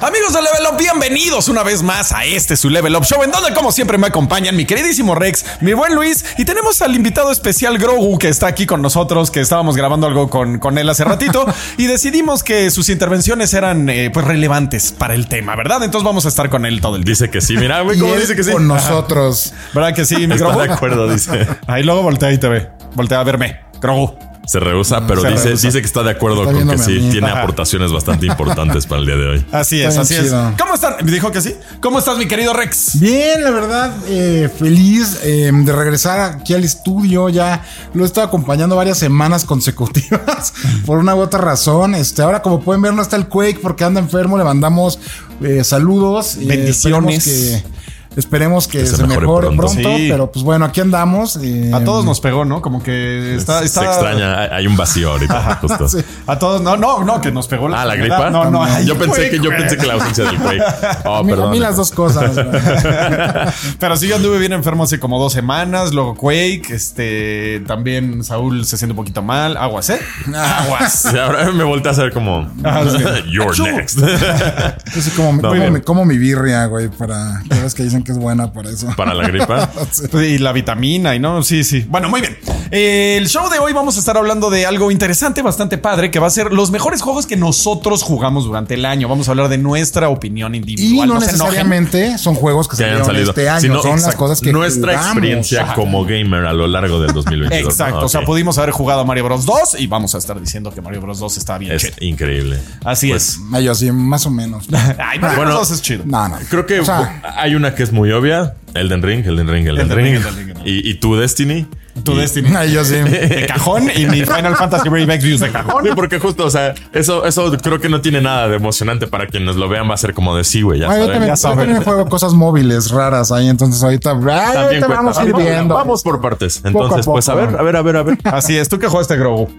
Amigos de Level Up, bienvenidos una vez más a este su Level Up Show, en donde como siempre me acompañan mi queridísimo Rex, mi buen Luis, y tenemos al invitado especial Grogu que está aquí con nosotros, que estábamos grabando algo con, con él hace ratito, y decidimos que sus intervenciones eran eh, pues relevantes para el tema, ¿verdad? Entonces vamos a estar con él todo el día. Dice que sí, mira, güey, cómo dice que sí. Con nosotros. ¿Verdad que sí, mi Está Grogu? de acuerdo, dice. Ahí luego voltea y te ve. Voltea a verme. Grogu. Se rehúsa, pero Se dice, rehúsa. dice que está de acuerdo Está con que sí, tiene Ajá. aportaciones bastante importantes para el día de hoy. Así es, así chido. es. ¿Cómo están? Me dijo que sí. ¿Cómo estás, mi querido Rex? Bien, la verdad, eh, feliz eh, de regresar aquí al estudio. Ya lo he estado acompañando varias semanas consecutivas por una u otra razón. Este, ahora, como pueden ver, no está el Quake porque anda enfermo. Le mandamos eh, saludos. eh, Bendiciones. que, esperemos que, se se, mejore mejore, pronto. pronto. Sí. Pero pues bueno, aquí andamos. eh, A todos nos pegó, ¿no? Como que está. Se está- extraña, hay- un vacío ahorita, justo. Sí. A todos, no, no, no, que nos pegó la Ah, la gripa. No, no, ay, yo pensé güey, que yo güey. pensé que la ausencia del Quake. Oh, a mí, a mí las dos cosas. Pero sí, yo anduve bien enfermo hace como dos semanas. Luego Quake, este, también Saúl se siente un poquito mal. Aguas, ¿eh? Aguas. Y ahora me volteé a hacer como Ah, sí. You're next. Soy como, No, mi, como mi birria, güey, para. Que dicen que es buena para eso. Para la gripa. Y la vitamina y no, sí, sí. Bueno, muy bien. El show de hoy vamos a estar hablando de algo interesante, bastante padre, que va a ser los mejores juegos que nosotros jugamos durante el año. Vamos a hablar de nuestra opinión Y individual. no se enojen. necesariamente son juegos que, Que hayan salieron salido. este año, Sino, son las cosas que nuestra jugamos. experiencia Ajá. como gamer a lo largo del 2022. Exacto. ¿no? O sea, pudimos haber jugado a Mario Bros 2 y vamos a estar diciendo que Mario Bros 2 está bien Es chido. increíble. Así Pues, es. Yo sí, más o menos. Ay, Mario Bueno, Bros 2 es chido. No, no. Creo que O sea, hay una que es muy obvia. Elden Ring, Elden Ring, Elden, Elden Ring. Ring, Elden Ring, Elden Ring. Y, y tu Destiny. Tu Y- Destiny. ay, yo sí. De cajón y mi Final Fantasy Brave Exvius de cajón. Sí, porque justo, o sea, eso, eso creo que no tiene nada de emocionante para quienes lo vean. Va a ser como de sí, güey. Ya Ay, yo también, ya yo saben. también juego cosas móviles raras ahí, entonces ahorita, ay, También ahorita cuenta. vamos a ir viendo. Vamos por partes. Poco a Entonces, pues a ver, a ver, a ver, a ver. Así es. ¿Tú qué jugaste, Grogu?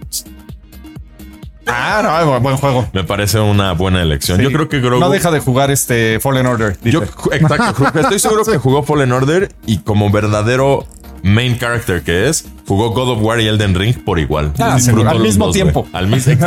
Ah, no, buen- juego. Me parece una buena elección. Yo creo que Grogu. No deja de jugar este Fallen Order. dice. Yo, exacto, estoy seguro que jugó Fallen Order y como verdadero main character que es, jugó God of War y Elden Ring por igual. Ah. Al mismo dos, tiempo. güey. Al mismo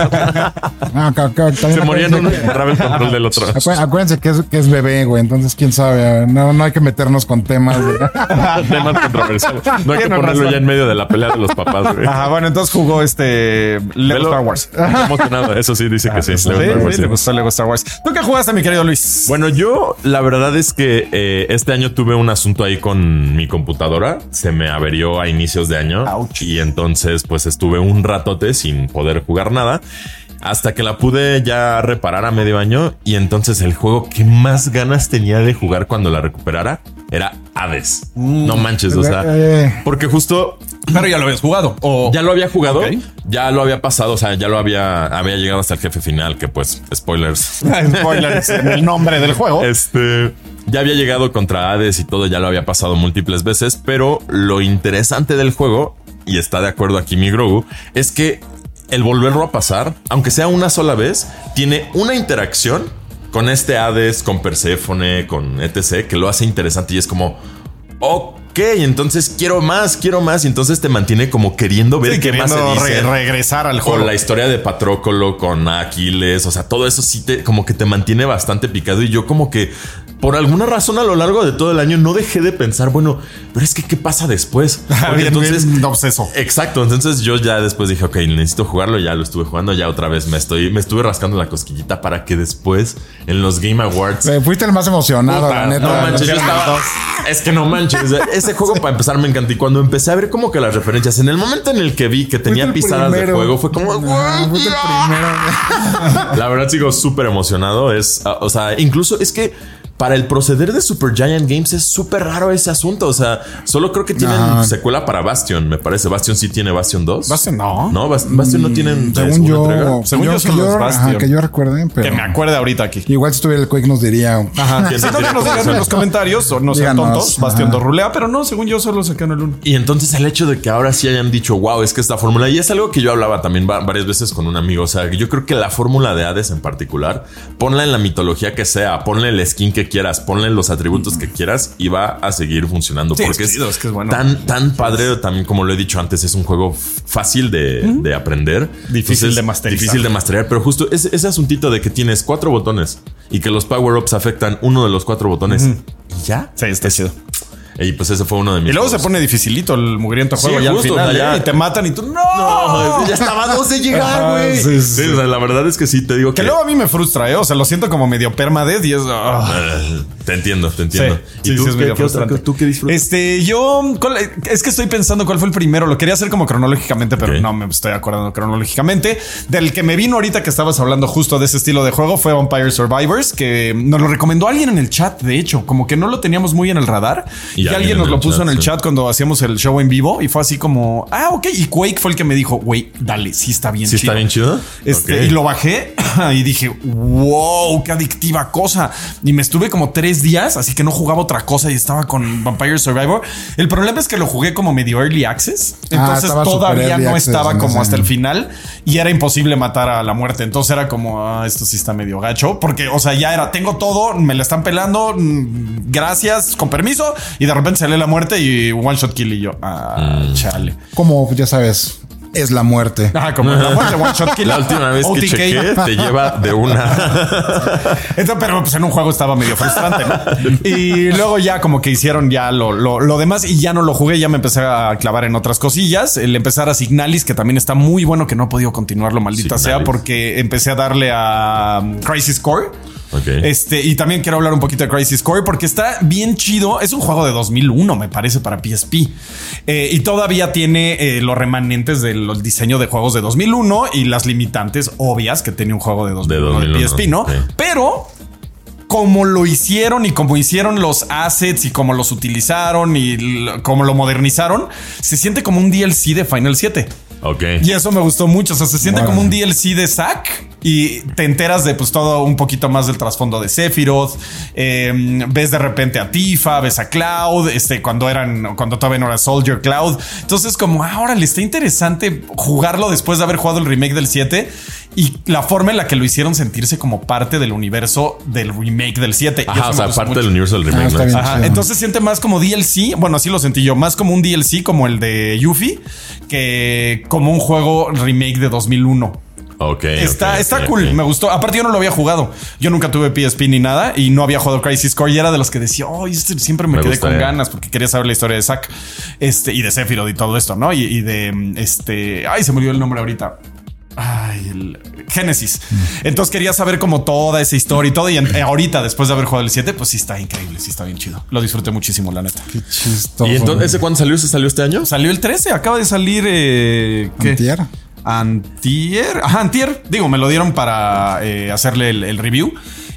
Ah, ca- Se morían uno el control del otro. acuérdense que es, que es bebé, güey, entonces quién sabe, no, no hay que meternos con temas. Temas controversiales. No hay que ponerlo razón. ya en medio de la pelea de los papás, güey. Ajá, bueno, entonces jugó este Lego. Star Wars. Emocionado. Eso sí, dice que sí. Sí, Lego Star Wars, sí, sí. le gustó Lego Star Wars. ¿Tú qué jugaste, mi querido Luis? Bueno, yo la verdad es que eh, este año tuve un asunto ahí con mi computadora. Se me averió a inicios de año. Ouch. Y entonces pues estuve un ratote sin poder jugar nada. Hasta que la pude ya reparar a medio año. Y entonces el juego que más ganas tenía de jugar cuando la recuperara era Hades. No manches, o sea. Eh. Porque justo Pero ya lo habías jugado. O ya lo había jugado, ya lo había pasado, o sea, ya lo había, había llegado hasta el jefe final, que pues, spoilers. Spoilers en el nombre del juego. Este ya había llegado contra Hades y todo, ya lo había pasado múltiples veces, pero lo interesante del juego, y está de acuerdo aquí mi Grogu, es que el volverlo a pasar, aunque sea una sola vez, tiene una interacción con este Hades, con Perséfone, con etc., que lo hace interesante y es como, ok, entonces quiero más, quiero más, y entonces te mantiene como queriendo ver Sí, qué más se dice. re- regresar al juego. Con la historia de Patrócolo, con Aquiles, o sea, todo eso sí te como que te mantiene bastante picado. Y yo, como que por alguna razón a lo largo de todo el año no dejé de pensar, bueno, pero es que qué pasa después. Bien, entonces, bien obseso. exacto. Entonces yo ya después dije, ok, necesito jugarlo. Ya lo estuve jugando. Ya otra vez me estoy, me estuve rascando la cosquillita para que después en los Game Awards Eh, Fuiste el más emocionado, Puta, la neta. no manches, yo estaba. Es que no manches. Ese juego para empezar me encantó. Y cuando empecé a ver como que las referencias, en el momento en el que vi que tenía pisadas de juego, fue como. Fuiste el primero. La verdad sigo súper emocionado. Es, o sea, incluso es que para el proceder de Super Giant Games es súper raro ese asunto. O sea, solo creo que tienen secuela para Bastion, me parece. Bastion sí tiene Bastion 2. Bastion no. No, Bas- Bastion no tienen eh, Según yo, entrega. Según yo, que son los ajá, Bastion. que yo recuerde, pero Que me acuerde ahorita aquí. igual si estuviera el Quake nos diría. Ajá. ¿Quién Si no, nos digan en los comentarios o no sean Díganos. tontos. Bastion Ajá. 2 rulea, pero no, según yo solo sacaron el 1. Y entonces el hecho de que ahora sí hayan dicho, wow, es que esta fórmula, y es algo que yo hablaba también va- varias veces con un amigo, o sea, yo creo que la fórmula de Hades en particular, ponla en la mitología que sea, ponle el skin que quieras, ponle los atributos que quieras y va a seguir funcionando. Sí, porque es chido, es que es bueno. tan, tan padre, también como lo he dicho antes, es un juego fácil de, de aprender. Difícil de masterizar. Difícil de masterizar, pero justo ese, ese asuntito de que tienes cuatro botones y que los power-ups afectan uno de los cuatro botones. Y ya. Sí, está chido. Y pues ese fue uno de mis. Y luego se pone dificilito el mugriento Sí, juego ya justo, al final, ya- y te matan y tú no. No, ya estaba a dos de llegar, güey. sí, sí, Sí, o sea, la verdad es que sí, te digo que. Que luego a mí me frustra, ¿eh? O sea, lo siento como medio permadeath y es. Eh, Te entiendo, te entiendo. ¿Y tú, qué, otra- tú qué disfrutas? Este, yo ¿cuál- es que estoy pensando cuál fue el primero. Lo quería hacer como cronológicamente, pero no me estoy acordando cronológicamente. Del que me vino ahorita que estabas hablando justo de ese estilo de juego fue Vampire Survivors, que nos lo recomendó alguien en el chat. De hecho, como que no lo teníamos muy en el radar Y y, alguien alguien en nos lo puso chat, en el sí. chat cuando hacíamos el show en vivo y fue así como, ah, ok. Y Quake fue el que me dijo, güey, dale, sí está bien ¿Sí chido. está bien chido? Este. Y lo bajé y dije, wow, qué adictiva cosa. Y me estuve como tres días, así que no jugaba otra cosa y estaba con Vampire Survivor. El problema es que lo jugué como medio early access. Entonces estaba super todavía no estaba como hasta el final y era imposible matar a la muerte. Entonces era como, ah, esto sí está medio gacho. Porque, o sea, ya era, tengo todo, me la están pelando, mm, gracias, con permiso. Y de repente sale la muerte y one shot kill y yo, ah, Mm. chale. Como ya sabes, es la muerte. Ah, como la muerte, one shot kill. La última vez que chequé te lleva de una. Entonces, pero pues en un juego estaba medio frustrante, ¿no? Y luego ya como que hicieron ya lo, lo, lo demás y ya no lo jugué, ya me empecé a clavar en otras cosillas. El empezar a Signalis, que también está muy bueno, que no he podido continuarlo, maldita sea, porque empecé a darle a um, Crisis Core. Este, y también quiero hablar un poquito de Crisis Core porque está bien chido. Es un juego de 2001, me parece, para PSP. Eh, y todavía tiene eh, los remanentes del diseño de juegos de 2001 y las limitantes obvias que tenía un juego de 2001 de, 2001, PSP, ¿no? Pero como lo hicieron y como hicieron los assets y como los utilizaron y como lo modernizaron, se siente como un DLC de Final 7. Ok. Y eso me gustó mucho. O sea, se siente como un DLC de Zack y te enteras de pues todo un poquito más del trasfondo de Sephiroth. Eh, ves de repente a Tifa, ves a Cloud, este, cuando eran, cuando todavía no era Soldier Cloud. Entonces, como ahora le está interesante jugarlo después de haber jugado el remake del 7 y la forma en la que lo hicieron sentirse como parte del universo del remake del 7. Y Ajá, o sea, parte mucho. del universo del remake. está ¿no? bien. Ajá, chido. entonces siente más como DLC. Bueno, así lo sentí yo, más como un DLC como el de Yuffie que como un juego remake de 2001. Ok. Está, ok, está cool, me gustó. Aparte, yo no lo había jugado. Yo nunca tuve PSP ni nada y no había jugado Crisis Core y era de los que decía, oh, este siempre me, Me quedé con ganas porque quería saber la historia de Zack este, y de Sephiroth y todo esto, ¿no? Y, y de este. Ay, se me olvidó el nombre ahorita. El Génesis. Entonces quería saber como toda esa historia y todo. Y en- eh, ahorita, después de haber jugado el 7, pues sí está increíble, sí está bien chido. Lo disfruté muchísimo, la neta. Qué chistoso. ¿Y entonces ese cuándo salió? ¿Se salió este año? Salió el 13, acaba de salir. Eh, ¿qué? Antier. Antier. Ajá, Antier. Digo, me lo dieron para eh, hacerle el, el review.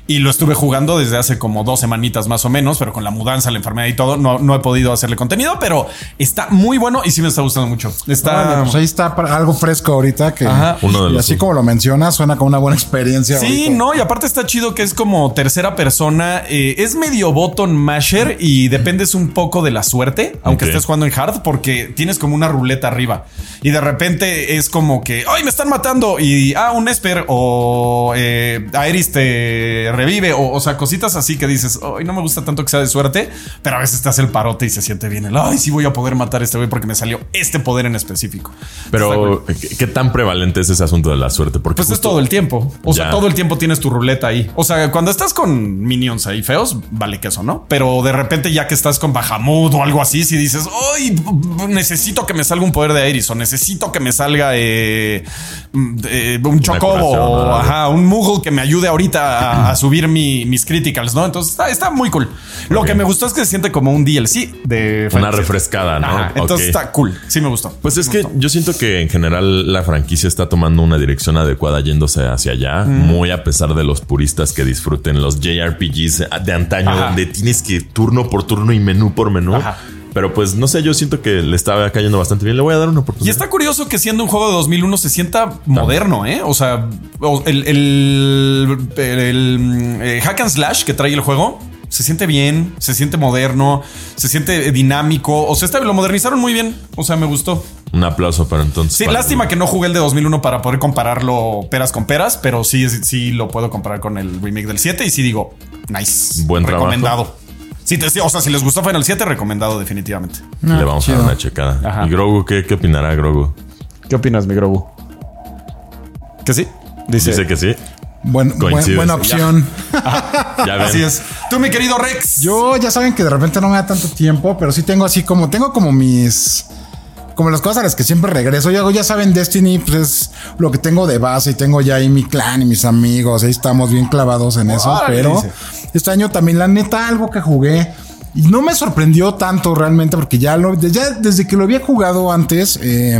Y lo estuve jugando desde hace como dos semanitas más o menos, pero con la mudanza, la enfermedad y todo, no, no he podido hacerle contenido, pero está muy bueno y sí me está gustando mucho. Está. Pues ahí está algo fresco ahorita que Ajá. Uno de y los- así como lo mencionas suena como una buena experiencia. Sí, ahorita. no, y aparte está chido que es como tercera persona. eh, es medio button masher y dependes un poco de la suerte, aunque estés jugando en hard, porque tienes como una ruleta arriba y de repente es como que, ay, me están matando y, ah, un Esper o eh, Aeris te revive o, o sea, cositas así que dices, ay, no me gusta tanto que sea de suerte, pero a veces te hace el parote y se siente bien el, ay, sí voy a poder matar a este güey porque me salió este poder en específico. Pero, ¿qué, tan prevalente es ese asunto de la suerte? Porque Pues es todo el tiempo. O sea, todo el tiempo tienes tu ruleta ahí. O sea, cuando estás con minions ahí feos, vale que eso, ¿no? Pero de repente ya que estás con Bahamut o algo así, si dices, ¡ay! Necesito que me salga un poder de Iris o necesito que me salga eh, mm, eh, un chocobo o un Moogle que me ayude ahorita a, a subir mi- mis criticals, ¿no? Entonces está, está muy cool. Lo que me gustó es que se siente como un DLC de Una Final refrescada, ¿no? Ajá, entonces está cool. Sí me gustó. Pues es Me que gustó. yo siento que en general la franquicia está tomando una dirección adecuada yéndose hacia allá, muy a pesar de los puristas que disfruten los JRPGs de antaño, Ajá. donde tienes que turno por turno y menú por menú. Ajá. Pero pues no sé, yo siento que le estaba cayendo bastante bien. Le voy a dar una Y oportunidad. está curioso que siendo un juego de 2001 se sienta moderno, ¿eh? O sea, el, el- el- el, eh, hack and slash que trae el juego se siente bien, se siente moderno, se siente dinámico. O sea, este lo modernizaron muy bien. O sea, me gustó. Un aplauso para entonces. Sí, para- lástima que no jugué el de 2001 para poder compararlo peras con peras, pero sí, sí lo puedo comparar con el remake del 7 y sí digo, nice. Buen trabajo. Sí, te- o sea, si les gustó Final 7, recomendado definitivamente. Le vamos a dar una checada. Ajá. ¿Y Grogu qué, qué opinará Grogu? ¿Qué opinas, mi Grogu? ¿Que sí? Dice que sí. buen- buena opción. Ya ven. Así es. Tú, mi querido Rex. Yo ya saben que de repente no me da tanto tiempo, pero sí tengo así como, tengo como mis... Como las cosas a las que siempre regreso. Ya, ya saben, Destiny pues es lo que tengo de base y tengo ya ahí mi clan y mis amigos. Ahí estamos bien clavados en eso. Pero este año también, la neta, algo que jugué. Y no me sorprendió tanto realmente porque ya, lo, ya desde que lo había jugado antes eh,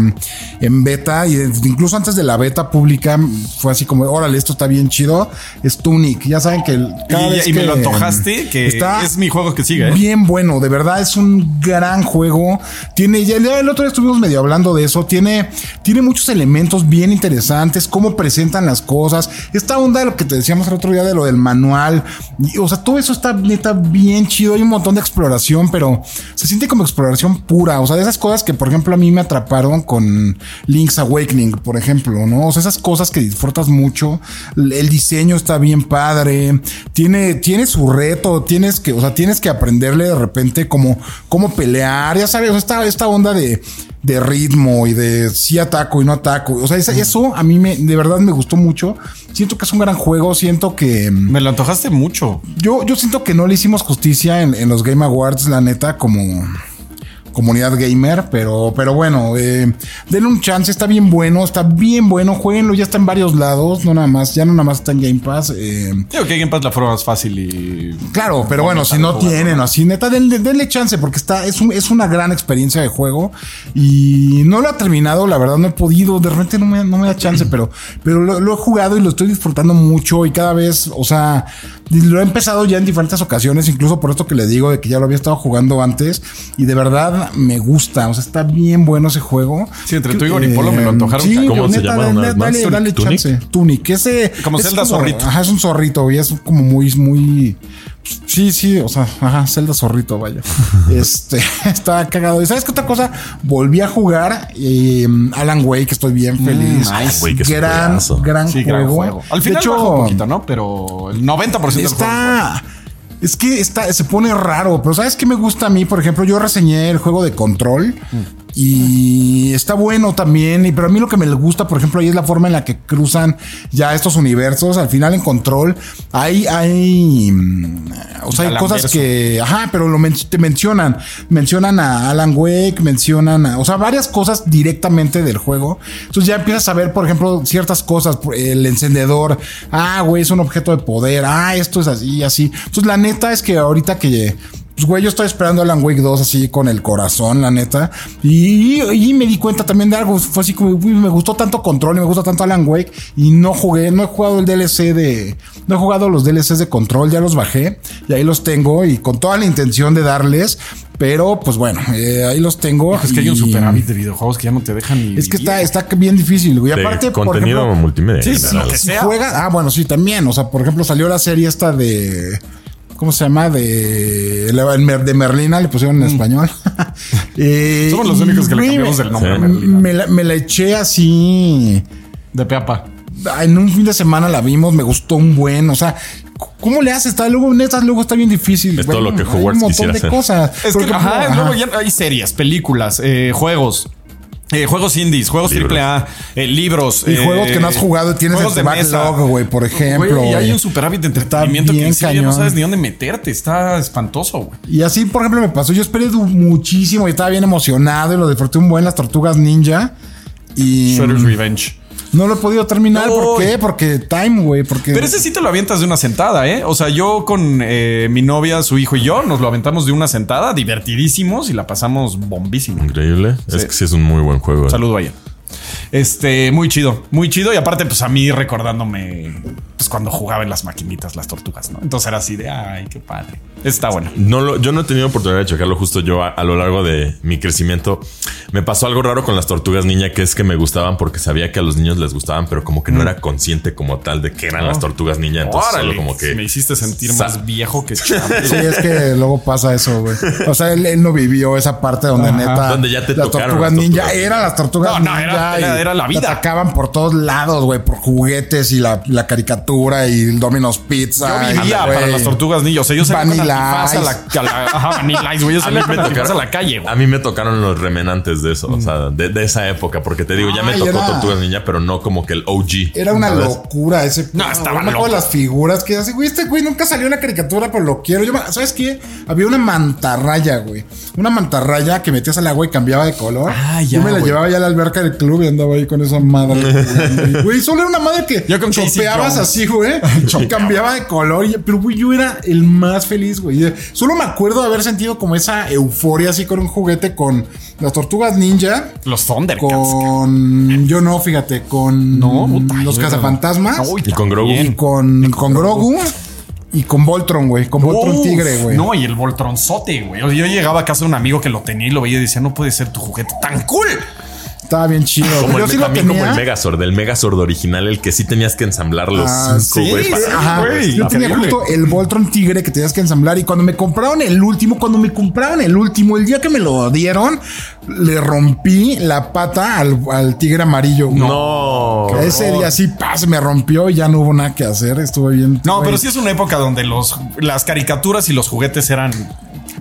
en beta y incluso antes de la beta pública fue así como, órale, esto está bien chido. Es Tunic. Ya saben que cada y, vez y me que, lo antojaste, que está es mi juego que sigue. ¿eh? bien bueno, de verdad es un gran juego. Tiene, ya el el otro día estuvimos medio hablando de eso. Tiene, tiene muchos elementos bien interesantes, cómo presentan las cosas. Esta onda de lo que te decíamos el otro día de lo del manual. y, o sea, todo eso está neta bien chido. Hay un montón de exploración, pero se siente como exploración pura. O sea, de esas cosas que, por ejemplo, a mí me atraparon con Link's Awakening, por ejemplo, ¿no? O sea, esas cosas que disfrutas mucho. El diseño está bien padre. Tiene, tiene su reto. Tienes que, o sea, tienes que aprenderle de repente cómo, cómo pelear. Ya sabes, esta, esta onda de, de ritmo y de sí ataco y no ataco. O sea, eso a mí me, de verdad me gustó mucho. Siento que es un gran juego. Siento que Me lo antojaste mucho. yo, yo siento que no le hicimos justicia en, en los Game Awards, la neta, como comunidad gamer, pero, pero bueno, eh, denle un chance, está bien bueno, está bien bueno, jueguenlo, ya está en varios lados, no nada más, ya no nada más está en Game Pass. eh, Digo que Game Pass la forma más fácil y. Claro, pero bueno, si no tienen o así, neta, denle, denle chance porque está, es, un- es una gran experiencia de juego y no lo ha terminado, la verdad no he podido, de repente no me, no me da chance, pero, pero lo, lo he jugado y lo estoy disfrutando mucho y cada vez, o sea, lo he empezado ya en diferentes ocasiones, incluso por esto que le digo de que ya lo había estado jugando antes y de verdad me gusta, o sea, está bien bueno ese juego. Sí, entre tú y Igor y Polo me lo antojaron Sí. ¿Cómo se neta, llama dale, dale, dale Tunic. chance. Tunic, ese Como es Zelda zorrito. Ajá, es un zorrito y es como muy, muy. Sí, sí, o sea, ajá, Zelda zorrito, vaya. este, está cagado. ¿Y sabes qué otra cosa? Volví a jugar eh, Alan Wake, estoy bien feliz. nice. Wake es un gran, gran, Sí, juego. gran juego. Al final de hecho, bajó un poquito, ¿no? Pero el 90% del juego. Está. Es que está, se pone raro, pero ¿sabes qué me gusta a mí? Por ejemplo, yo reseñé el juego de control y está bueno también. Y, pero a mí lo que me gusta, por ejemplo, ahí es la forma en la que cruzan ya estos universos. Al final en control hay, hay, mm, o sea, hay Alan cosas Verso. que, ajá, pero lo men- te mencionan. Mencionan a Alan Wake, mencionan, a- o sea, varias cosas directamente del juego. Entonces ya empiezas a ver, por ejemplo, ciertas cosas. El encendedor, ah, güey, es un objeto de poder. Ah, esto es así y así. Entonces la neta es que ahorita que pues, güey, yo estoy esperando Alan Wake 2 así con el corazón, la neta. Y, y me di cuenta también de algo. Fue así como, uy, me gustó tanto Control y me gusta tanto Alan Wake. Y no jugué, no he jugado el DLC de. No he jugado los DLCs de Control, ya los bajé. Y ahí los tengo. Y con toda la intención de darles. Pero, pues bueno, eh, ahí los tengo. Es que hay un y- superávit de videojuegos que ya no te dejan ni. Es que vivir. está, está bien difícil, güey. Aparte, por contenido ejemplo, multimedia. Sí, sí, general. lo que si ah, bueno, sí, también. O sea, por ejemplo, salió la serie esta de. ¿Cómo se llama? De, de Merlina, le pusieron en español. Eh, Mm. Somos los únicos que le cambiamos el nombre a Sí. Merlina. Me la, me la eché así. De peapa. En un fin de semana la vimos, me gustó un buen. O sea, ¿cómo le haces? Está, luego, neta, luego está bien difícil. Es todo lo que Hay Hogwarts Un montón de hacer. cosas. Es que, ajá. luego ya hay series, películas, eh, juegos. Eh, juegos indies, juegos Libros. AAA, eh, libros. Y eh, juegos que no has jugado y tienes juegos este backlog, güey, por ejemplo. Y hay un superávit de entretenimiento que serio ya no sabes ni dónde meterte. Está espantoso, güey. Y así, por ejemplo, me pasó. Yo esperé muchísimo y estaba bien emocionado y lo disfruté un buen las tortugas ninja. Y Shredder's Revenge. No lo he podido terminar. ¿Por Uy. qué? Porque time, güey. Porque. Pero ese sí te lo avientas de una sentada, ¿eh? O sea, yo con eh, mi novia, su hijo y yo nos lo aventamos de una sentada, divertidísimos y la pasamos bombísimo. Increíble. Sí. Es que sí es un muy buen juego. Saludo a ella. Este, muy chido, muy chido. Y aparte, pues a mí recordándome, pues cuando jugaba en las maquinitas, las tortugas, ¿no? Entonces era así de, ay, qué padre. Está bueno. No lo, yo no he tenido oportunidad de checarlo justo yo a, a lo largo de mi crecimiento. Me pasó algo raro con las tortugas niña, que es que me gustaban porque sabía que a los niños les gustaban, pero como que no era consciente como tal de que eran las tortugas niña. Entonces Órale, solo como que me hiciste sentir más viejo que. Sí, es que luego pasa eso, güey. O sea, él, él no vivió esa parte donde Ajá. neta. Donde ya te las tocaron tortugas las ninja. tortugas. Eran las tortugas No, no, ninja. era- y era- era la vida. te atacaban por todos lados, güey, por juguetes y la, la caricatura y el Domino's Yo Pizza. y, vivía para las tortugas ninja. O sea, yo salía con a la, Ice. a la- ajá, Vanilla Ice, güey. Yo A mí, me antifaz a tocaron, la calle, a mí me tocaron los remenantes de eso, o sea, de, de esa época, porque te digo, ya me Ay, tocó era- Tortugas Ninja, pero no como que el OG. Era una ¿sabes? locura ese. No, estaba me acuerdo loco. de las figuras que así, güey, este güey nunca salió en la caricatura, pero lo quiero. Yo, me- ¿sabes qué? Había una mantarraya, güey. Una mantarraya que metías al agua y cambiaba de color. Ah, ya, Yo me la güey. llevaba ya a la alberca del club y andaba ahí con esa madre. Güey, solo era una madre que Yo con Casey chopeabas Jones. así, güey. y cambiaba de color. y- pero, güey, yo era el más feliz, güey. Solo me acuerdo de haber sentido como esa euforia así con un juguete con las tortugas ninja. Los Thundercats. Con. Yo no, fíjate, con No, puta, los no. cazafantasmas. Uy, Y con Grogu. y con, con Grogu. Y con Voltron, güey. Con Voltron Uf, Tigre, güey. No, y el Voltronzote, güey. O sea, yo llegaba a casa de un amigo que lo tenía y lo veía y decía, no puede ser tu juguete tan cool. Estaba bien chido. Como el, sí lo también como el Megazord, el Megazord original, el que sí tenías que ensamblar los Ah, cinco, güey. sí, Yo tenía justo el Voltron Tigre que tenías que ensamblar. Y cuando me compraron el último, cuando me compraron el último, el día que me lo dieron, le rompí la pata al, al tigre amarillo. No. Ese día sí, pa, se me rompió y ya no hubo nada que hacer. Estuve bien. No, pero sí es una época donde los, las caricaturas y los juguetes eran.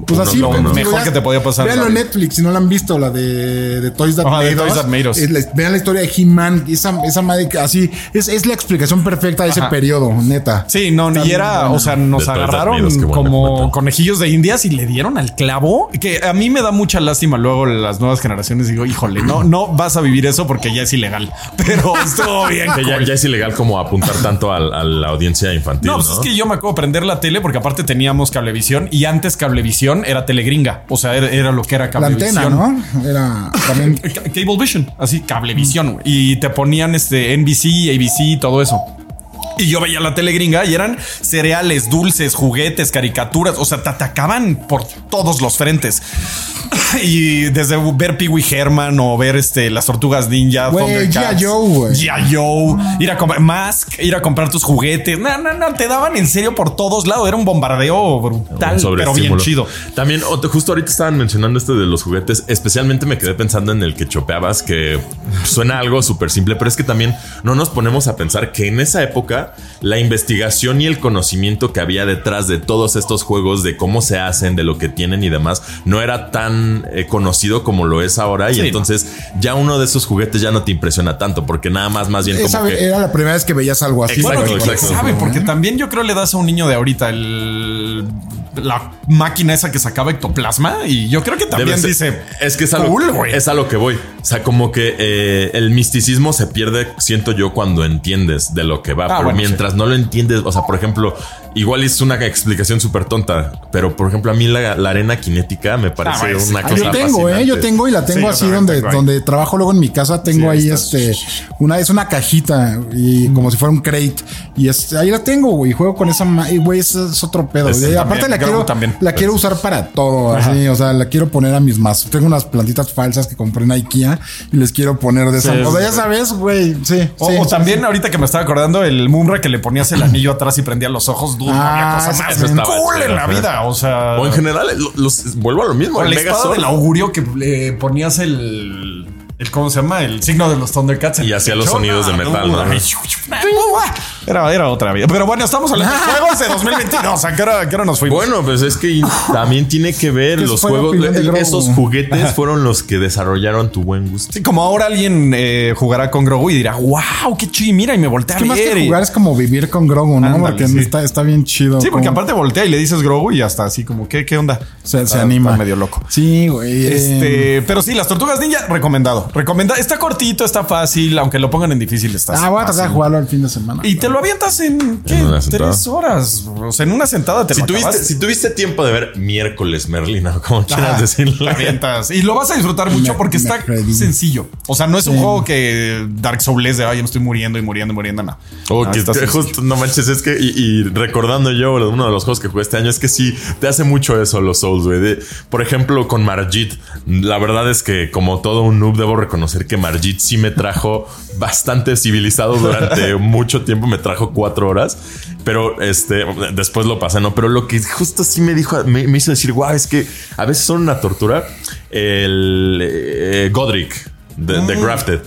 Pues así, no, pues, Mejor ya- que te podía pasar Véanlo la en. Netflix si no la han visto, la de, de Toys That Ajá, de Made Toys Us. That Made Us. Es la- vean la historia de He-Man, esa, esa madre que así, es, es la explicación perfecta de ese Ajá. periodo, neta. Sí, no, Está y era, o sea, nos De agarraron Made Us, como cuenta. conejillos de indias y le dieron al clavo. Que a mí me da mucha lástima luego las nuevas generaciones. Digo, híjole, no, no vas a vivir eso porque ya es ilegal. Pero estuvo bien. Que ya, es ilegal como apuntar tanto al- a, la audiencia infantil, No, ¿no? pues es que yo me acuerdo prender la tele porque aparte teníamos cablevisión y antes cablevisión era telegringa. O sea, era, era lo que era La cablevisión. antena, ¿no? Era también. Ca- Cablevision, así, cablevisión. güey. Y te ponían este NBC, ABC, todo eso. Y yo veía la tele gringa y eran cereales, dulces, juguetes, caricaturas. O sea, te atacaban por todos los frentes. y desde ver Pee Wee Herman o ver este, las tortugas ninja, Güey, Thundercats, G.I. Joe, güey. G.I. Joe, ir a comprar Mask, ir a comprar tus juguetes. No, no, no, te daban en serio por todos lados. Era un bombardeo brutal, Un pero bien chido. También, o- justo ahorita estaban mencionando esto de los juguetes. Especialmente me quedé pensando en el que chopeabas, que suena algo súper simple, pero es que también no nos ponemos a pensar que en esa época la investigación y el conocimiento que había detrás de todos estos juegos, de cómo se hacen, de lo que tienen y demás, no era tan eh, conocido como lo es ahora. Y entonces ya uno de esos juguetes ya no te impresiona tanto, porque nada más, más bien como que. era la primera vez que veías algo así. Exacto, Bueno, güey. que quién exacto. sabe, porque también yo creo le das a un niño de ahorita el la máquina esa que sacaba ectoplasma y yo creo que también dice es que es a, lo, cool, güey. es a lo que voy. O sea, como que eh, el misticismo se pierde, siento yo, cuando entiendes de lo que va. Ah, bueno, mientras no lo entiendes, o sea, por ejemplo, igual es una explicación súper tonta, pero por ejemplo, a mí la, la arena cinética me parece bueno, sí. una Ah, cosa yo tengo, eh, yo tengo y la tengo así donde, tengo donde trabajo luego en mi casa, tengo Sí, ahí ahí este, una, es una cajita y como si fuera un crate y es, ahí la tengo, güey, juego con esa, ma- y güey, es, es otro pedo. Aparte también, la quiero, también. la quiero usar para todo, así, o sea, la quiero poner a mis más, tengo unas plantitas falsas que compré en IKEA y les quiero poner de esa, Sí, o sea, ya sabes, güey, sí. O, sí, o sí, también sí. ahorita que me estaba acordando el Mumra que le ponías el anillo atrás y prendía los ojos, dude, no Ah, había cosa más cool en la Ajá. vida, o sea, O en general, lo- los, vuelvo a lo mismo. o el la espada del augurio que le ponías el el cómo se llama, el signo de los Thundercats Y hacía los sonidos de metal, ¿no? Era, era otra vida. Pero bueno, estamos hablando de juegos de 2022. O sea, ¿a qué hora, a qué hora nos fuimos? Bueno, pues es que también tiene que ver los juegos. Grogu. Esos juguetes fueron los que desarrollaron tu buen gusto. Sí, como ahora alguien eh, jugará con Grogu y dirá, wow, qué chido, mira, y me voltea Es que a más que y- jugar es como vivir con Grogu, ¿no? Ándale, porque sí. está, está bien chido. Sí, porque como- aparte voltea y le dices Grogu y hasta así como, ¿qué, qué onda? se, se anima. está medio loco. Sí, güey. eh, Este, pero sí, las tortugas ninja, recomendado. Recomendado. Está cortito, está fácil, aunque lo pongan en difícil, está Ah, voy a tratar de jugarlo el fin de semana. Y te lo avientas en, tres horas. O sea, en una sentada te Si lo tuviste, si tuviste tiempo de ver miércoles Merlin, o como quieras Ajá, decirlo. avientas. Y lo vas a disfrutar mucho Me- porque me está sencillo. O sea, no es un juego que Dark Souls es de ay, me estoy muriendo y muriendo y muriendo. No. O No, que está te- sencillo. justo, no manches, es que, y, y recordando yo uno de los juegos que jugué este año, es que sí, te hace mucho eso los Souls, güey. De- Por ejemplo, con Margit, la verdad es que como todo un noob debo reconocer que Margit sí me trajo bastante civilizado durante mucho tiempo, me trajo cuatro horas, pero este, después lo pasé, ¿no? Pero lo que justo sí me dijo, me, me hizo decir, wow, es que a veces son una tortura, el eh, Godric de, de Grafted.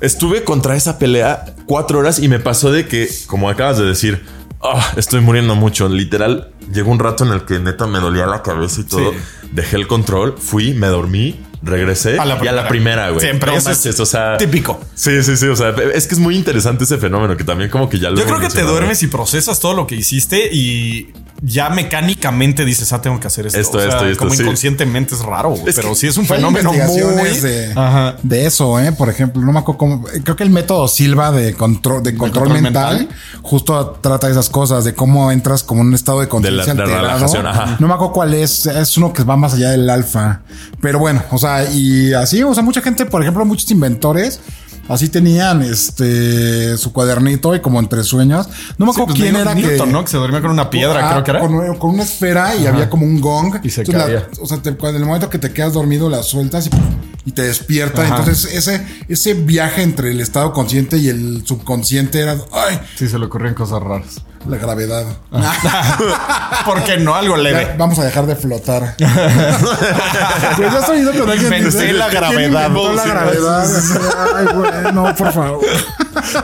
Estuve contra esa pelea cuatro horas y me pasó de que, como acabas de decir, "Ah, estoy muriendo mucho. Literal, llegó un rato en el que neta me dolía la cabeza y todo. Sí. Dejé el control, fui, me dormí, regresé A la y a primera. la primera, güey. Siempre, No eso es manches, o sea, típico. Sí, sí, sí. O sea, es que es muy interesante ese fenómeno que también como que ya lo Yo creo que te duermes y procesas todo lo que hiciste y ya mecánicamente dices, ah, tengo que hacer esto. Esto, O sea, esto como sí. inconscientemente es raro, güey, Es pero sí es un fenómeno muy... de, Ajá. de eso, ¿eh? Por ejemplo, no me acuerdo cómo. Creo que el método Silva de control, de control, control mental, mental. justo trata esas cosas, de cómo entras como en un estado de conciencia de alterado. relajación, ajá. No me acuerdo cuál es. Es uno que va más allá del alfa. Pero bueno, o sea, y así, o sea, mucha gente, por ejemplo, muchos inventores. Así tenían este su cuadernito y como entre sueños. No me Sí, acuerdo pues quién Newton, era que. ¿no? Que se dormía con una piedra, Ah, creo que era. Con, con una esfera y había como un gong. Y se Entonces, la- caía. o sea, te- en el momento que te quedas dormido, la sueltas y, y te despierta. Ajá. Entonces, ese, ese viaje entre el estado consciente y el subconsciente era. ¡Ay! Sí, se le ocurrían cosas raras. La gravedad. ¿Por qué no? Algo Ya, leve. vamos a dejar de flotar. pues ya estoy con alguien. Inventé la ¿quién gravedad. inventó la Sí, gravedad. Ay, güey, no, por favor.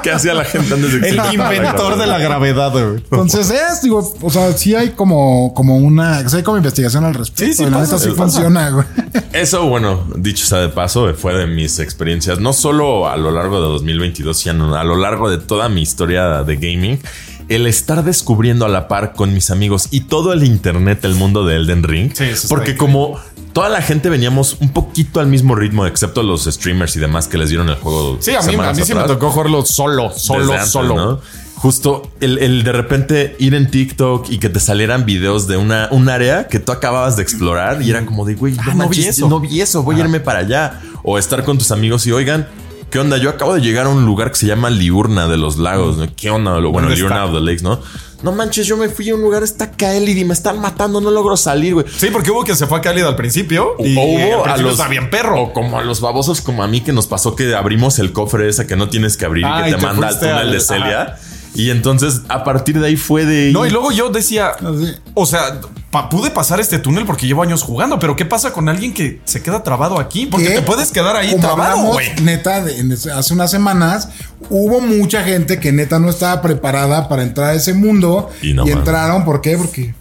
¿Qué hacía la gente antes de que El inventor de la gravedad, güey. Entonces es, digo, o sea, sí hay como, como una, o sea, hay como investigación al respecto. Sí, sí la neta sí pasa. funciona, güey. Eso, bueno, dicho sea de paso, fue de mis experiencias, no solo a lo largo de 2022, sino a lo largo de toda mi historia de gaming. El estar descubriendo a la par con mis amigos y todo el internet, el mundo de Elden Ring. Sí, porque como toda la gente veníamos un poquito al mismo ritmo, excepto los streamers y demás que les dieron el juego. Sí, a mí, a mí sí me tocó jugarlo solo, solo, antes, solo. ¿no? Justo el, el de repente ir en TikTok y que te salieran videos de una, un área que tú acababas de explorar y eran como de, güey, no, Ah, no vi eso. no vi eso, voy a irme para allá. O estar con tus amigos y oigan, ¿qué onda? Yo acabo de llegar a un lugar que se llama Liurna de los Lagos. ¿no? ¿Qué onda? Bueno, ¿Dónde Liurna está? of the Lakes, ¿no? No manches, yo me fui a un lugar, está Kaelid y me están matando, no logro salir, güey. Sí, porque hubo quien se fue a Cálida al principio y O al hubo a los bien perro. O como a los babosos como a mí que nos pasó que abrimos el cofre esa que no tienes que abrir Ah, y y que te, te manda al túnel de Celia. Y entonces a partir de ahí fue de No, y luego yo decía, Así. o sea, pa- pude pasar este túnel porque llevo años jugando, pero ¿qué pasa con alguien que se queda trabado aquí? Porque que, te puedes quedar ahí como trabado, güey. Neta, de- en ese- hace unas semanas hubo mucha gente que neta no estaba preparada para entrar a ese mundo Y y, no mames. entraron. ¿Por qué? Porque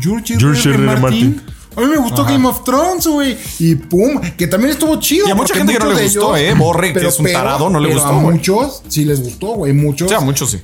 George, George R. R. R. R. Martin. Martin. A mí me gustó Game of Thrones, güey. Y pum, que también estuvo chido. Y a mucha gente que no le gustó, ellos- ¿eh? Borre, que es un tarado, no le pero gustó, A muchos sí les gustó, güey. Muchos. O sea, muchos sí.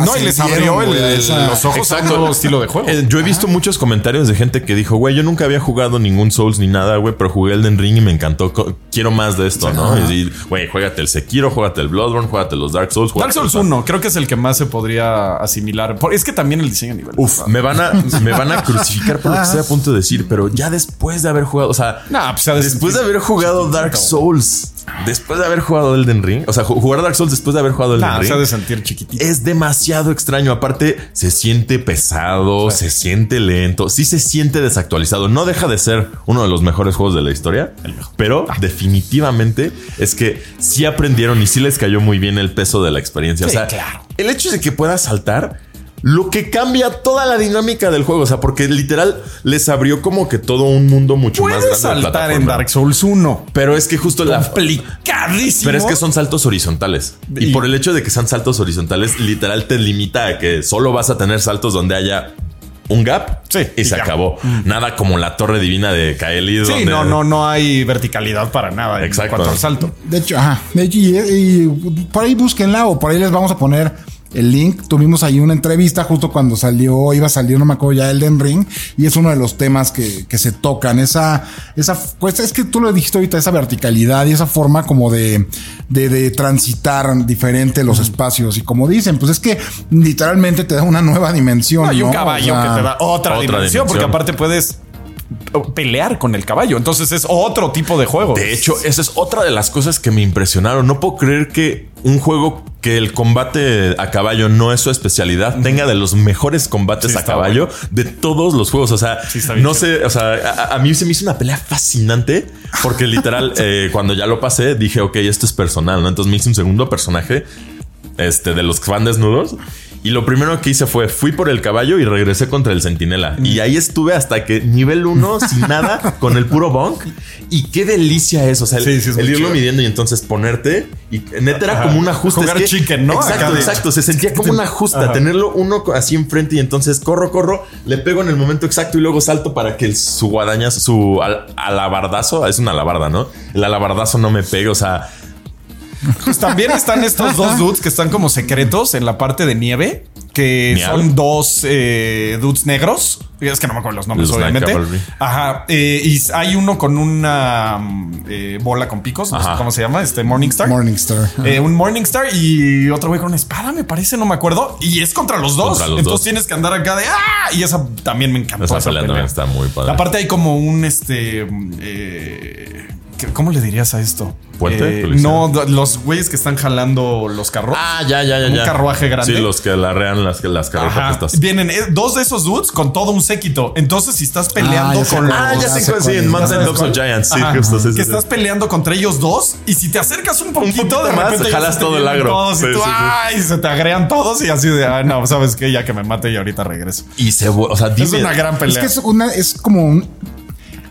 No, y les abrió el- güey, a el- esa- los ojos a un nuevo estilo de juego. Eh, yo he visto muchos comentarios de gente que dijo, güey, yo nunca había jugado ningún Souls ni nada, güey, pero jugué Elden Ring y me encantó. Quiero más de esto, ¿no? Y güey, juégate el Sekiro, juégate el Bloodborne, juégate los Dark Souls. Dark Souls el- 1 creo que es el que más se podría asimilar. Es que también el diseño a nivel. Uf, me van a, me van a crucificar por lo que estoy a punto de decir, pero ya después de haber jugado, o sea, Nah, pues, después de haber jugado Dark Souls, después de haber jugado Elden Ring, o sea, ju- jugar Dark Souls después de haber jugado Elden Nah, Ring, de sentir chiquitito. es demasiado extraño. Aparte, se siente pesado, se siente lento, sí se siente desactualizado. No deja de ser uno de los mejores juegos de la historia, pero definitivamente es que sí aprendieron y sí les cayó muy bien el peso de la experiencia. Sí, o sea, claro. el hecho de que puedas saltar. Lo que cambia toda la dinámica del juego, o sea, porque literal les abrió como que todo un mundo mucho más grande. Saltar en. Dark Souls 1. Pero es que justo la, Complicadísimo. pero es que son saltos horizontales. Y, Y- por el hecho de que sean saltos horizontales, literal te limita a que solo vas a tener saltos donde haya un gap. Sí, Y y se ya. acabó. Nada como la torre divina de Kaelid. Sí, donde- no, no, no hay verticalidad para nada en Exacto. cuanto al salto. De hecho, ajá. De hecho, y, y por ahí búsquenla o por ahí les vamos a poner el link. Tuvimos ahí una entrevista justo cuando salió, iba a salir, no me acuerdo ya, Elden Ring. Y es uno de los temas que, que se tocan. Esa, esa, pues es que tú lo dijiste ahorita, esa verticalidad y esa forma como de, de, de transitar diferente los espacios. Y como dicen, pues es que literalmente te da una nueva dimensión. Hay un ¿no? caballo O sea, que te da otra, otra dimensión, porque aparte puedes pelear con el caballo. Entonces es otro tipo de juego. De hecho, esa es otra de las cosas que me impresionaron. No puedo creer que un juego que el combate a caballo no es su especialidad tenga de los mejores combates Sí, a caballo de todos los juegos. O sea, Sí, no sé, o sea, a, a mí se me hizo una pelea fascinante porque literal, eh, cuando ya lo pasé, dije, ok, esto es personal, ¿no? Entonces me hice un segundo personaje este, de los que van desnudos. Y lo primero que hice fue, fui por el caballo y regresé contra el centinela. Y ahí estuve hasta que nivel 1, sin nada, con el puro bonk. Y qué delicia es. O sea, el, Sí, sí, es el irlo chido. midiendo y entonces ponerte. Y neta era Ajá. como un ajuste. Jugar Es que- chicken, ¿no? Exacto, Acá de- exacto. Se sentía como una justa. Ajá. Tenerlo uno así enfrente y entonces corro, corro, le pego en el momento exacto y luego salto para que el- su guadañazo, su al- alabardazo, es una alabarda, ¿no? El alabardazo no me pegue. O sea, Pues también están estos dos dudes que están como secretos en la parte de nieve, que Miau. son dos eh, dudes negros. Es que no me acuerdo los nombres, Los obviamente. Ajá. eh, y hay uno con una mm, eh, bola con picos, no sé cómo se llama, este Morningstar. Morningstar. Eh, un Morningstar y otro güey con una espada, me parece, no me acuerdo. Y es contra los dos. Contra los Entonces dos. tienes que andar acá de ¡ah! Y esa también me encantó. esa esa pelea pelea. también está muy padre. Aparte hay como un este eh, ¿cómo le dirías a esto? ¿Puente? Eh, no, los güeyes que están jalando los carros. Ah, ya, ya, ya. Un ya. carruaje grande. Sí, los que larrean las, las carretas. Vienen eh, dos de esos dudes con todo un séquito. Entonces, si estás peleando ya sé con cuál. Ah, ya Ya sé cuál, sí, es. en Mountain Dogs of cuál. Giants. Sí, justo. sí, sí, que sí. estás peleando contra ellos dos y si te acercas un poquito, poquito de más, jalas todo el agro. todos y tú, sí, sí. ay, se te agregan todos y así de, ay, no, sabes qué, ya que me mate y ahorita regreso. Y se, o sea, Es una gran Es pelea. que es una, es como un,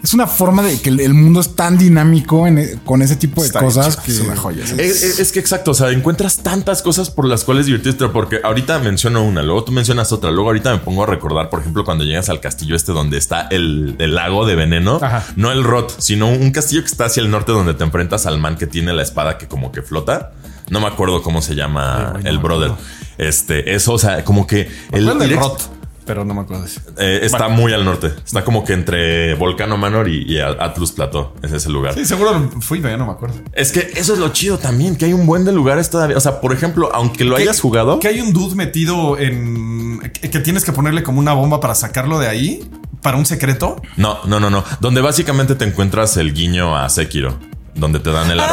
es una forma de que el, el mundo es tan dinámico en- con ese tipo de Está cosas hecho, que es una joya. Es, es- es que exacto, o sea, encuentras tantas cosas por las cuales divertirte, porque ahorita menciono una, luego tú mencionas otra, luego ahorita me pongo a recordar, por ejemplo, cuando llegas al castillo este donde está el, el lago de veneno, Ajá. no el Rot, sino un castillo que está hacia el norte donde te enfrentas al man que tiene la espada que como que flota. No me acuerdo cómo se llama Ay, el brother. Este, eso, o sea, como que el Rot, pero no me acuerdo eh, está Bueno. muy al norte. Está como que entre Volcano Manor y, y Atlus Plateau. Es ese lugar. Sí, seguro fui, pero ya no me acuerdo. Es que eso es lo chido también, que hay un buen de lugares todavía. O sea, por ejemplo, aunque lo hayas jugado. Que hay un dude metido en. que que tienes que ponerle como una bomba para sacarlo de ahí. Para un secreto. No, no, no, no. Donde básicamente te encuentras el guiño a Sekiro. Donde te dan el, el brazo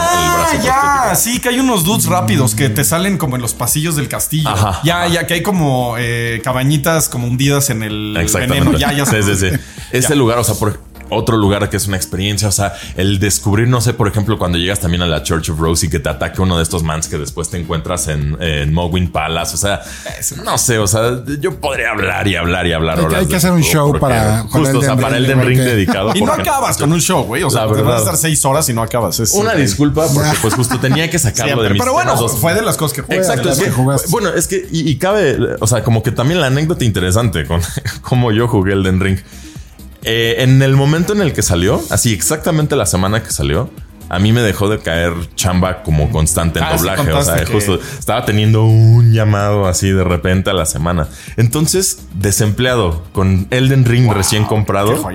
Ah, ya. Sí, que hay unos dudes rápidos que te salen como en los pasillos del castillo. Ajá, ya, ajá. ya que hay como eh, cabañitas como hundidas en el Exactamente. veneno. Ya, ya sí, sí, sí. Ese Ya. lugar, o sea, por otro lugar que es una experiencia. O sea, el descubrir, no sé, por ejemplo, cuando llegas también a la Church of Rose y que te ataque uno de estos mans que después te encuentras en, en Palace. O sea, no sé, o sea, yo podría hablar y hablar y hablar. Hay que- horas hay que de hacer un show porque para- para Justo, o sea, Elden para Ring, Elden Ring porque- dedicado. Y no porque- acabas con un show, güey. O sea, te vas a estar seis horas y no acabas. Es Una increíble. disculpa porque pues justo tenía que sacarlo Siempre. de mis Pero bueno, dos- fue de las cosas que jugué. Exacto, es las que, que jugaste. bueno, es que y, y cabe, o sea, como que también la anécdota interesante con cómo yo jugué Elden Ring. Eh, en el momento en el que salió, así exactamente la semana que salió, a mí me dejó de caer chamba como constante en Ah, doblaje. o sea, que- justo estaba teniendo un llamado así de repente a la semana. Entonces, desempleado, con Elden Ring recién comprado.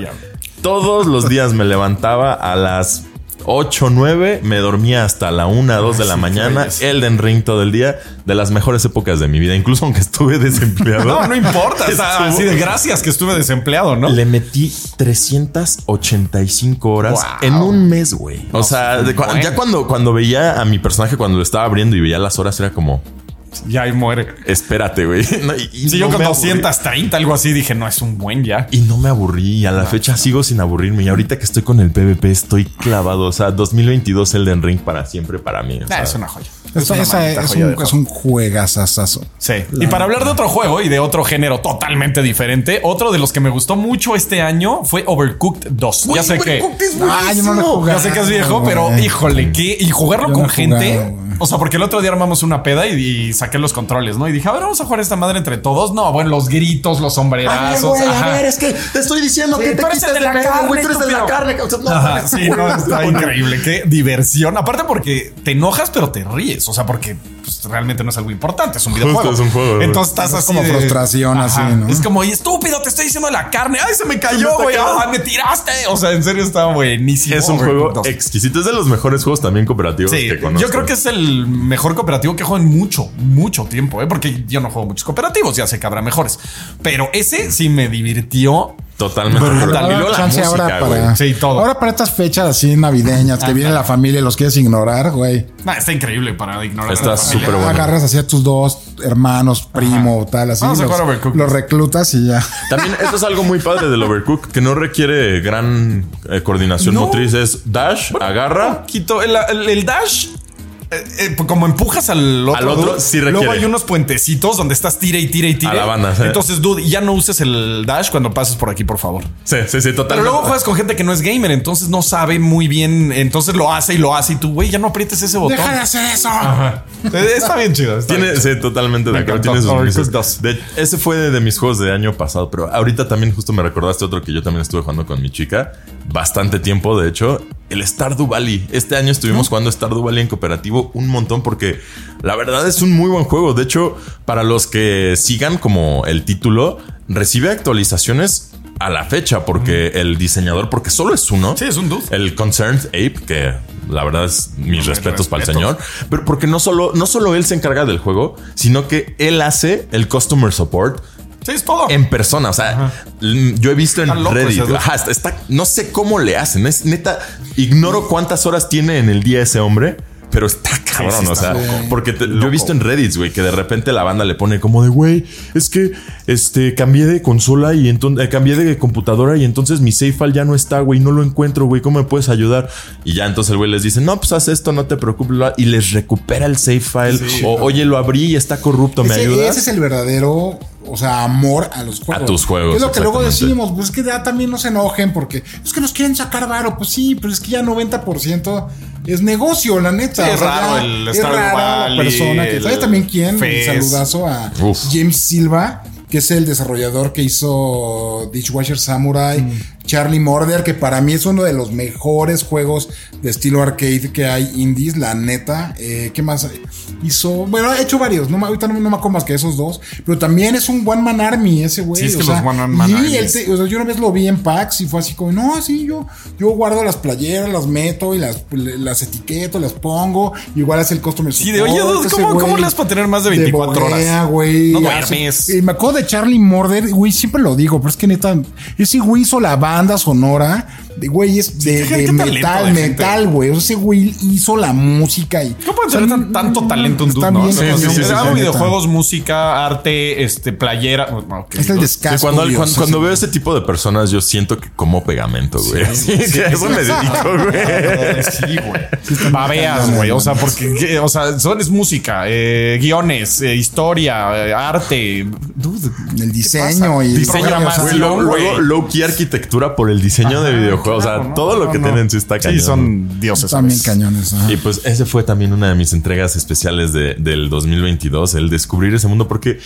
Todos los días me levantaba a las 8, 9, me dormía hasta la 1, 2 de la mañana. Elden Ring todo el día, de las mejores épocas de mi vida, incluso aunque estuve desempleado. No, no importa. O sea, así de gracias que estuve desempleado, ¿no? Le metí 385 horas Wow. en un mes, güey. O sea, de bueno. ya cuando, cuando veía a mi personaje, cuando lo estaba abriendo y veía las horas, era como, Ya ahí muere. espérate, güey. No, y- yo con me aburrí. 230, algo así, dije, no es un buen ya. Y no me aburrí. Y a la fecha sigo sin aburrirme. Y ahorita que estoy con el PvP estoy clavado. O sea, 2022 Elden Ring para siempre para mí. O sea, es una joya. Una esa es, joya un, es un juegazazazo. Sí. Y para hablar de otro juego y de otro género totalmente diferente, otro de los que me gustó mucho este año fue Overcooked 2. ya sé que. Ah, yo no lo he jugado. Ya sé que es viejo, pero híjole, ¿qué? Y jugarlo con gente. jugado. O sea, porque el otro día armamos una peda y, y saqué los controles, ¿no? Y dije, a ver, vamos a jugar esta madre entre todos. No, bueno, los gritos, los sombrerazos. ajá. es que te estoy diciendo Sí, tú eres el de la carne, estúpido. Ajá, sí, no, está increíble. Qué diversión. Aparte porque te enojas, pero te ríes. O sea, porque pues, realmente no es algo importante. Es un videojuego. es un juego. Entonces estás Es así como de- frustración, así, ¿no? Es como, y estúpido, te estoy diciendo la carne. Ay, se me cayó, está güey. Ah, me tiraste. O sea, en serio estaba buenísimo. Es un juego 2. exquisito. Es de los mejores juegos también cooperativos Sí, que conozco. yo creo que es el mejor cooperativo que juego en mucho, mucho tiempo, ¿eh? porque yo no juego muchos cooperativos, ya sé que habrá mejores. Pero ese sí me divirtió. totalmente. Brutal. Pero- Y Ahora, luego la chance música, ahora para, Sí, todo. ahora para estas fechas así navideñas que viene la familia y los quieres ignorar, güey. Nah, está increíble para ignorar. Está a súper bueno. Agarras así a tus dos hermanos, primo, tal, así. Vamos a los, jugar Overcooked. los reclutas y ya. También esto es algo muy padre del Overcook que no requiere gran eh, coordinación No. motriz. Es dash, agarra. Quito el, el- el dash. Eh, eh, como empujas al otro, Al otro, dude, sí luego hay unos puentecitos donde estás tire y tire y tire. A la banda, sí. Entonces, dude, ya no uses el dash cuando pases por aquí, por favor. Sí, sí, sí, totalmente. Pero luego juegas con gente que no es gamer, entonces no sabe muy bien. Entonces lo hace y lo hace y tú, güey, ya no aprietes ese botón. Deja de hacer eso. Eh, Está bien chido. está Tiene, bien sí, totalmente de acuerdo. Tiene sus Overcooked grises. 2. De- ese fue de, de mis juegos de año pasado, pero ahorita también justo me recordaste otro que yo también estuve jugando con mi chica. Bastante tiempo, de hecho. El Stardew Valley. Este año estuvimos jugando Stardew Valley en cooperativo un montón porque la verdad es un muy buen juego. De hecho, para los que sigan como el título, recibe actualizaciones a la fecha porque el diseñador, porque solo es uno. Sí, es un dude. El Concerned Ape, que la verdad es mis respetos para el señor. Pero porque no solo, no solo él se encarga del juego, sino que él hace el customer support Sí, es todo. en persona. O sea, yo he visto en Está Reddit. ese dude. ajá, está, está- no sé cómo le hacen. Es neta, ignoro cuántas horas tiene en el día ese hombre. Pero está cabrón, sí o está sea, loco. porque te- yo he visto en Reddit, güey, que de repente la banda le pone como de, güey, es que este cambié de consola y entonces cambié de computadora y entonces mi save file ya no está, güey, no lo encuentro, güey, ¿cómo me puedes ayudar? Y ya entonces el güey les dice, no, pues haz esto, no te preocupes, y les recupera el save file. o, oye, lo abrí y está corrupto, ¿me Ese, ayudas? ese es el verdadero, o sea, amor a los juegos. A tus juegos, Es lo que luego decimos, pues es que ya también no se enojen porque es que nos quieren sacar varo. Pues sí, pero es que ya 90% es negocio, la neta. Sí, es raro el es raro la persona que. ¿Sabes también quién? Fez. Saludazo a Uf. James Silva. Que es el desarrollador que hizo Dishwasher Samurai, Mm. Charlie Murder, que para mí es uno de los mejores juegos de estilo arcade que hay indies, la neta. Eh, ¿Qué más hizo? Bueno, ha hecho varios, no, me- ahorita no, no me acuerdo más que esos dos, pero también es un One Man Army ese güey. Sí, es que o sea, los One Man y Armies. él te- o sea, yo una vez lo vi en PAX y fue así como, no, sí, yo, yo guardo las playeras, las meto y las, las etiqueto, las pongo, igual hace el customer Sí, de, oye, support, ¿cómo, ¿cómo le das para tener más de 24 volea, horas? güey. No Hace- y me acuerdo de Charlie Morder, güey, siempre lo digo, pero es que neta, ese güey hizo la banda sonora, de güey, es de, qué- de metal, metal, güey. O sea, ese güey hizo la música y. ¿Cómo pueden o sea, tener tan- tanto talento un dude, no? Sí, sí, sí, sí, videojuegos, música, arte, este, playera. Es el Sí, descanso. cuando, cuando, cuando veo ese tipo de personas, yo siento que como pegamento, güey. Eso me dedico, güey. Sí, güey. Babeas, güey. O sea, porque, o sea, son, es música, eh, guiones, eh, historia, eh, arte. Dude, El diseño y Diseño más low key arquitectura por el diseño de videojuegos. o sea, todo lo que no. tienen sí está cañón. Sí, son dioses. También ¿sabes? cañones. ajá. Y pues ese fue también una de mis entregas especiales de- del 2022, el descubrir ese mundo, porque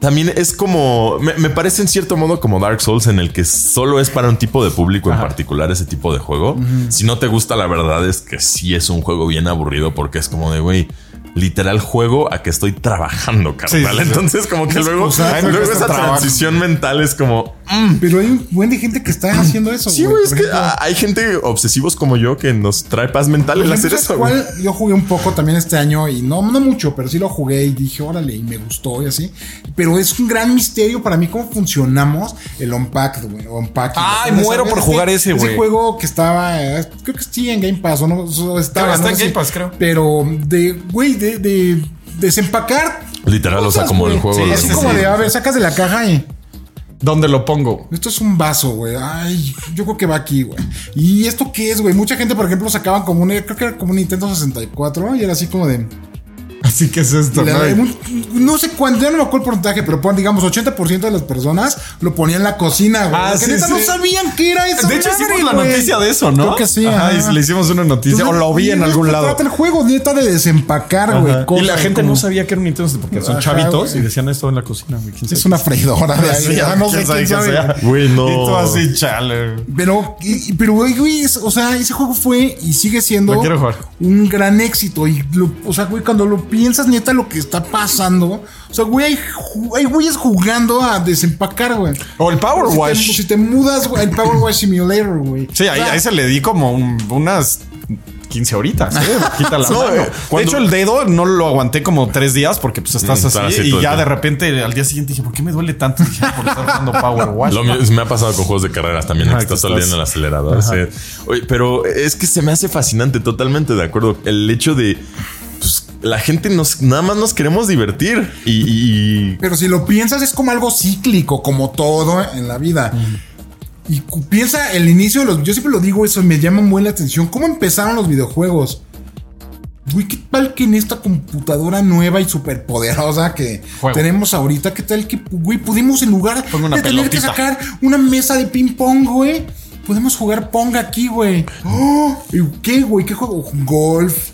también es como, me, me parece en cierto modo como Dark Souls, en el que solo es para un tipo de público en particular ese tipo de juego. Si no te gusta, la verdad es que sí es un juego bien aburrido, porque es como de, güey, literal juego a que estoy trabajando, carnal. Sí, sí, sí. Entonces como que luego, luego esa trabajo. transición mental es como, Pero hay un buen de gente que está haciendo eso. sí, güey, es que ejemplo, hay gente obsesivos como yo que nos trae paz mental el hacer ¿sabes eso. güey. cuál? Yo jugué un poco también este año y no, no mucho, pero sí lo jugué y dije, órale, y me gustó y así. Pero es un gran misterio para mí cómo funcionamos el Unpacked, güey. Unpacking. Ay, muero por jugar ese, güey. Ese juego que estaba, eh, creo que sí en Game Pass o no, estaba, está no en sé Game Pass, creo. Pero de, güey, de, de desempacar. Literal, o sea, como el güey. juego. Sí, de- Así sí, como de, a ver, sacas de la caja y... ¿Dónde lo pongo? Esto es un vaso, güey. Ay, yo creo que va aquí, güey. ¿Y esto qué es, güey? Mucha gente, por ejemplo, sacaban como un, creo que era como un Nintendo 64 y era así como de... Así que es esto, un- no sé cuánto, ya no me acuerdo el porcentaje, pero pon, digamos, 80% de las personas lo ponían en la cocina, güey. Ah, sí, neta sí. no sabían qué era eso. De hecho, hicimos la noticia de eso, ¿no? Creo que sí. Ajá, y le hicimos una noticia o lo vi en algún lado. Trata el juego, neta, de desempacar, güey. Ajá. Y la gente como- no sabía que era un Nintendo porque son Ajá, chavitos y decían esto en la cocina, güey. ¿Quién sabe Es una freidora de ahí. Sí, ah, no sé quién sabe. Güey, no. Y tú así, chale. Pero, y- pero güey, o sea, ese juego fue y sigue siendo un gran éxito. Y, lo- o sea, güey, cuando lo piensas, neta, lo que está pasando. O sea, güey, hay, hay güeyes jugando a desempacar, güey. O el Power si te- Wash. Si te, mudas, güey, el Power Wash Simulator, güey. Sí, ahí, ahí se le di como un- unas 15 horitas. ¿eh? Quita la No, mano. De hecho, el dedo no lo aguanté como tres días porque pues estás Mm, así. y ya de repente al día siguiente dije, ¿por qué me duele tanto? Dije, por estar jugando Power Wash. Lo mío- me ha pasado con juegos de carreras también, Ajá, que estás todo el acelerador. sí. Oye, pero es que se me hace fascinante, totalmente de acuerdo. El hecho de la gente nos nada más nos queremos divertir y, y- Pero si lo piensas, es como algo cíclico, como todo en la vida. Y piensa el inicio de los. Yo siempre lo digo eso, me llama muy la atención. ¿Cómo empezaron los videojuegos? güey, ¿qué tal que en esta computadora nueva y súper poderosa que Juego. tenemos ahorita, qué tal que, güey, pudimos en lugar Pongo una de tener que sacar una mesa de ping pong, güey? Podemos jugar pong aquí, güey. ¡Oh! ¿Y ¿Qué, güey? ¿Qué juego? Golf,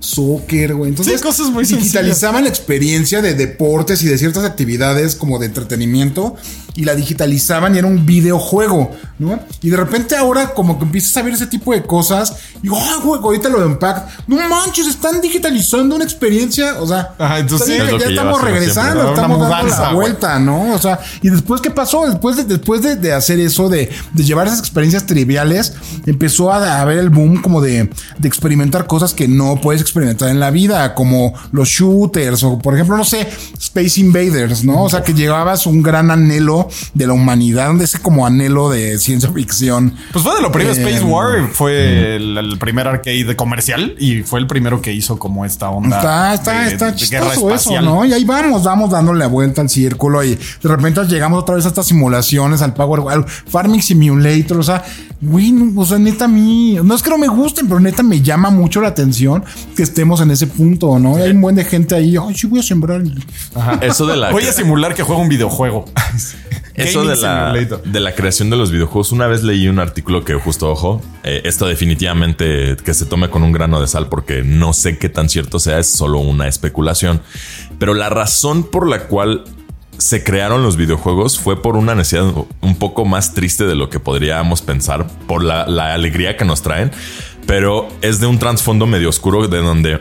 soccer, güey. Entonces, Sí, cosas muy digitalizaban la experiencia de deportes y de ciertas actividades como de entretenimiento y la digitalizaban y era un videojuego, ¿no? Y de repente ahora como que empiezas a ver ese tipo de cosas y digo, ah, güey, ahorita lo de Impact, no manches, están digitalizando una experiencia, o sea, Ajá, entonces está bien es ya estamos regresando, estamos dando la vuelta, ¿no? O sea, y después qué pasó, después de, después de, de hacer eso, de, de llevar esas experiencias triviales, empezó a, a haber el boom como de, de experimentar cosas que no puedes experimentar en la vida, como los shooters, o por ejemplo, no sé, Space Invaders, ¿no? O sea, que llevabas un gran anhelo de la humanidad, de ese como anhelo de ciencia ficción. Pues fue de lo primero. Eh, Space War fue el, el primer arcade comercial y fue el primero que hizo como esta onda. Está, está, de- está de chistoso eso. ¿no? Y ahí vamos, vamos dándole la vuelta al círculo y de repente llegamos otra vez a estas simulaciones, al Power, al Farming Simulator, o sea, güey, no, o sea, neta a mí, no es que no me gusten, pero neta me llama mucho la atención que estemos en ese punto, ¿no? Y hay un buen de gente ahí, ay, sí voy a sembrar. Eso de la Voy a simular que juego un videojuego. Eso de la, de la creación de los videojuegos, una vez leí un artículo que justo, ojo, eh, esto definitivamente que se tome con un grano de sal porque no sé qué tan cierto sea, es solo una especulación, pero la razón por la cual se crearon los videojuegos fue por una necesidad un poco más triste de lo que podríamos pensar, por la, la alegría que nos traen, pero es de un trasfondo medio oscuro de donde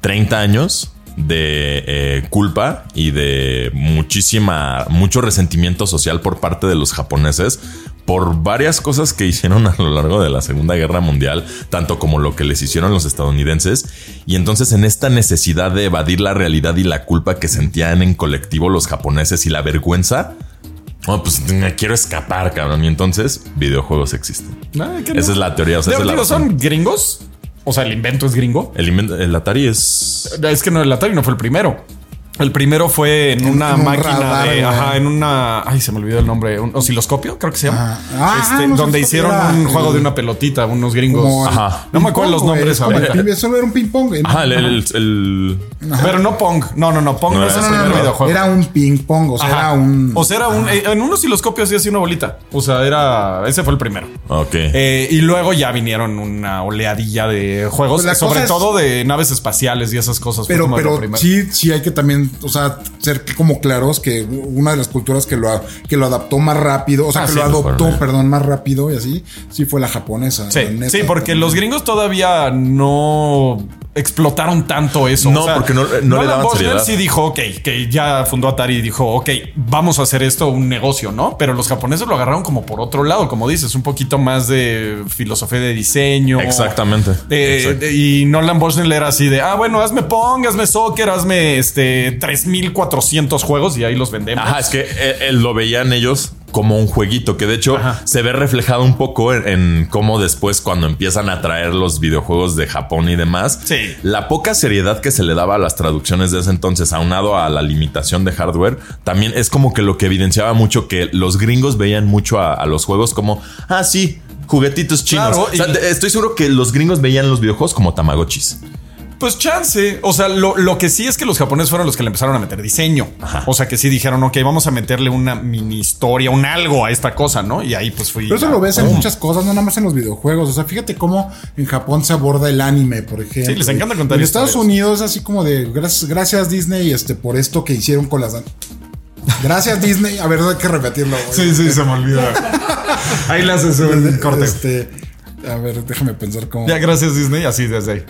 30 años de eh, culpa y de muchísima, mucho resentimiento social por parte de los japoneses por varias cosas que hicieron a lo largo de la Segunda Guerra Mundial, tanto como lo que les hicieron los estadounidenses. Y entonces en esta necesidad de evadir la realidad y la culpa que sentían en colectivo los japoneses y la vergüenza, oh, pues me quiero escapar, cabrón. Y entonces videojuegos existen. No. Esa es la teoría. O sea, Digo, esa es la digo, razón. ¿Son gringos? O sea, el invento es gringo. El, invento- el Atari es... Es que no, el Atari no fue el primero. El primero fue en una en un máquina radar, de. Ajá, en una. Ay, se me olvidó el nombre. Un osciloscopio, creo que se llama. Ajá. Ah, Este, donde hicieron era un el- juego de una pelotita, unos gringos. Como el Ajá. No me acuerdo los nombres el ahorita. ping- Solo era un ping pong. güey. Ajá, el, el- el- Pero no Pong. No, no, no. Pong no, No, es el primer no, videojuego. Era un ping pong, o sea, Ajá. era un. O sea, era un. En un osciloscopio así hacía una bolita. O sea, era. Ese fue el primero. Ok. Eh, y luego ya vinieron una oleadilla de juegos, Pues sobre es- todo de naves espaciales y esas cosas. Pero, pero sí, sí hay que también, o sea, ser como claros que una de las culturas que lo, que lo adaptó más rápido, o sea, Ah, que sí, lo adoptó, perdón, más rápido y así, sí fue la japonesa. Sí, la neta. sí, porque los gringos todavía no explotaron tanto eso. No, porque no- no le Nolan daban Bushnell seriedad. sí dijo, ok, que ya fundó Atari y dijo, ok, vamos a hacer esto un negocio, ¿no? Pero los japoneses lo agarraron como por otro lado, como dices, un poquito más de filosofía de diseño. Exactamente. De- de- y Nolan Bushnell era así de, ah, bueno, hazme Pong, hazme Soccer, hazme este 3400 juegos y ahí los vendemos. Ajá, es que él, él lo veían ellos como un jueguito, que de hecho Ajá. se ve reflejado un poco en, en cómo después cuando empiezan a traer los videojuegos de Japón y demás, Sí. la poca seriedad que se le daba a las traducciones de ese entonces, aunado a la limitación de hardware, también es como que lo que evidenciaba mucho que los gringos veían mucho a, a los juegos como, ah, sí. Juguetitos chinos. Claro, O sea, y- de- estoy seguro que los gringos veían los videojuegos como Tamagotchis. Pues chance. O sea, lo, lo que sí es que los japoneses fueron los que le empezaron a meter diseño. O sea, que sí dijeron, ok, vamos a meterle una mini historia, un algo a esta cosa, ¿no? Y ahí pues fui. Pero eso a- lo ves en muchas cosas, no nada más en los videojuegos. O sea, fíjate cómo en Japón se aborda el anime, por ejemplo. Sí, les encanta contar En Estados. Unidos, así como de gracias, gracias Disney este, por esto que hicieron con las. Gracias Disney. A ver, hay que repetirlo. güey. Sí, sí, se me olvidó. ahí le haces un corte. Este, a ver, déjame pensar cómo. Ya, gracias Disney, así desde ahí.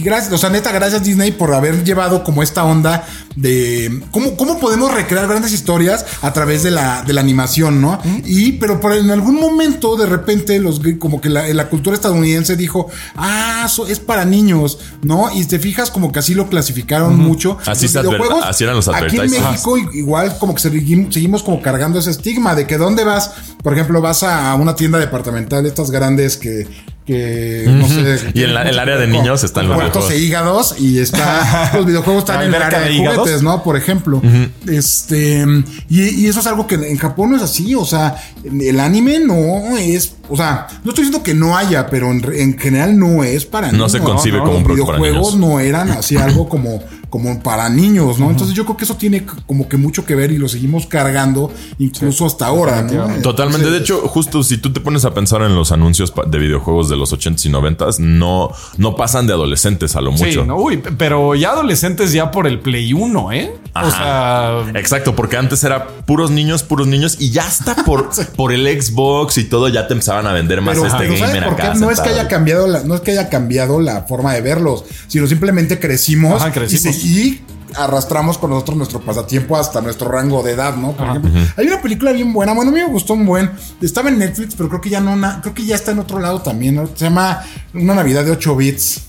Y gracias, o sea, neta, gracias Disney por haber llevado como esta onda de cómo, cómo podemos recrear grandes historias a través de la, de la animación, ¿no? Y, pero por en algún momento, de repente, los como que la, la cultura estadounidense dijo, ah, es para niños, ¿no? Y te fijas como que así lo clasificaron mucho. Así Los videojuegos, así eran los Aquí en. México, igual como que seguimos, seguimos como cargando ese estigma de que dónde vas, por ejemplo, vas a una tienda departamental, estas grandes que, que no sé. Y en la- el área de niños están los muertos e hígados y está los videojuegos están ¿La en el área de, hígados? juguetes, ¿no? Por ejemplo. Este y, y eso es algo que en Japón no es así, o sea, el anime no es, o sea, no estoy diciendo que no haya, pero en, en general no es para No se concibe como un Los producto para videojuegos niños. no eran así algo como como para niños, ¿no? Entonces yo creo que eso tiene como que mucho que ver y lo seguimos cargando incluso hasta ahora, ¿no? Totalmente. De hecho, justo si tú te pones a pensar en los anuncios de videojuegos de los 80s y 90s, no, no pasan de adolescentes a lo Sí, mucho. no, uy, pero ya adolescentes ya por el Play 1, ¿eh? O Ajá. sea, Exacto, porque antes era puros niños, puros niños, y ya hasta por, por el Xbox y todo ya te empezaban a vender más Pero, este pero. No es que haya cambiado la, no es que haya cambiado la forma de verlos, sino simplemente crecimos, Ajá, crecimos. Y, se- y arrastramos con nosotros nuestro pasatiempo hasta nuestro rango de edad, ¿no? Por ejemplo, hay una película bien buena, bueno, a mí me gustó un buen, estaba en Netflix, pero creo que ya no, na- creo que ya está en otro lado también, ¿no? Se llama Una Navidad de 8 bits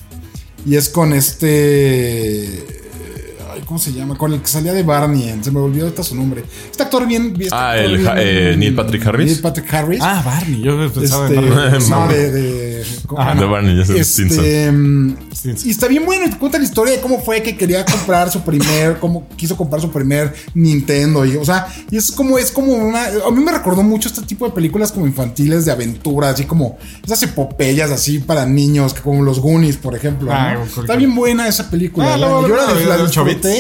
y es con este ay, ¿Cómo se llama? Con el que salía de Barney. Se me olvidó ahorita su nombre. Este actor bien. este Ah, actor el bien- eh, Neil Patrick Harris. Neil Patrick Harris. ah, Barney, yo pensaba Este, en Barney. no, de, de. Ah, de Barney, ya sé, Este, mm, Simpson. y está bien bueno te cuenta la historia de cómo fue que quería comprar su primer, cómo quiso comprar su primer Nintendo y, o sea, y es como es como una, a mí me recordó mucho este tipo de películas como infantiles de aventura, así como esas epopeyas así para niños, como los Goonies, por ejemplo. ¿no? Ah, con- está bien buena esa película. Ah, la- luego, yo la, luego, la de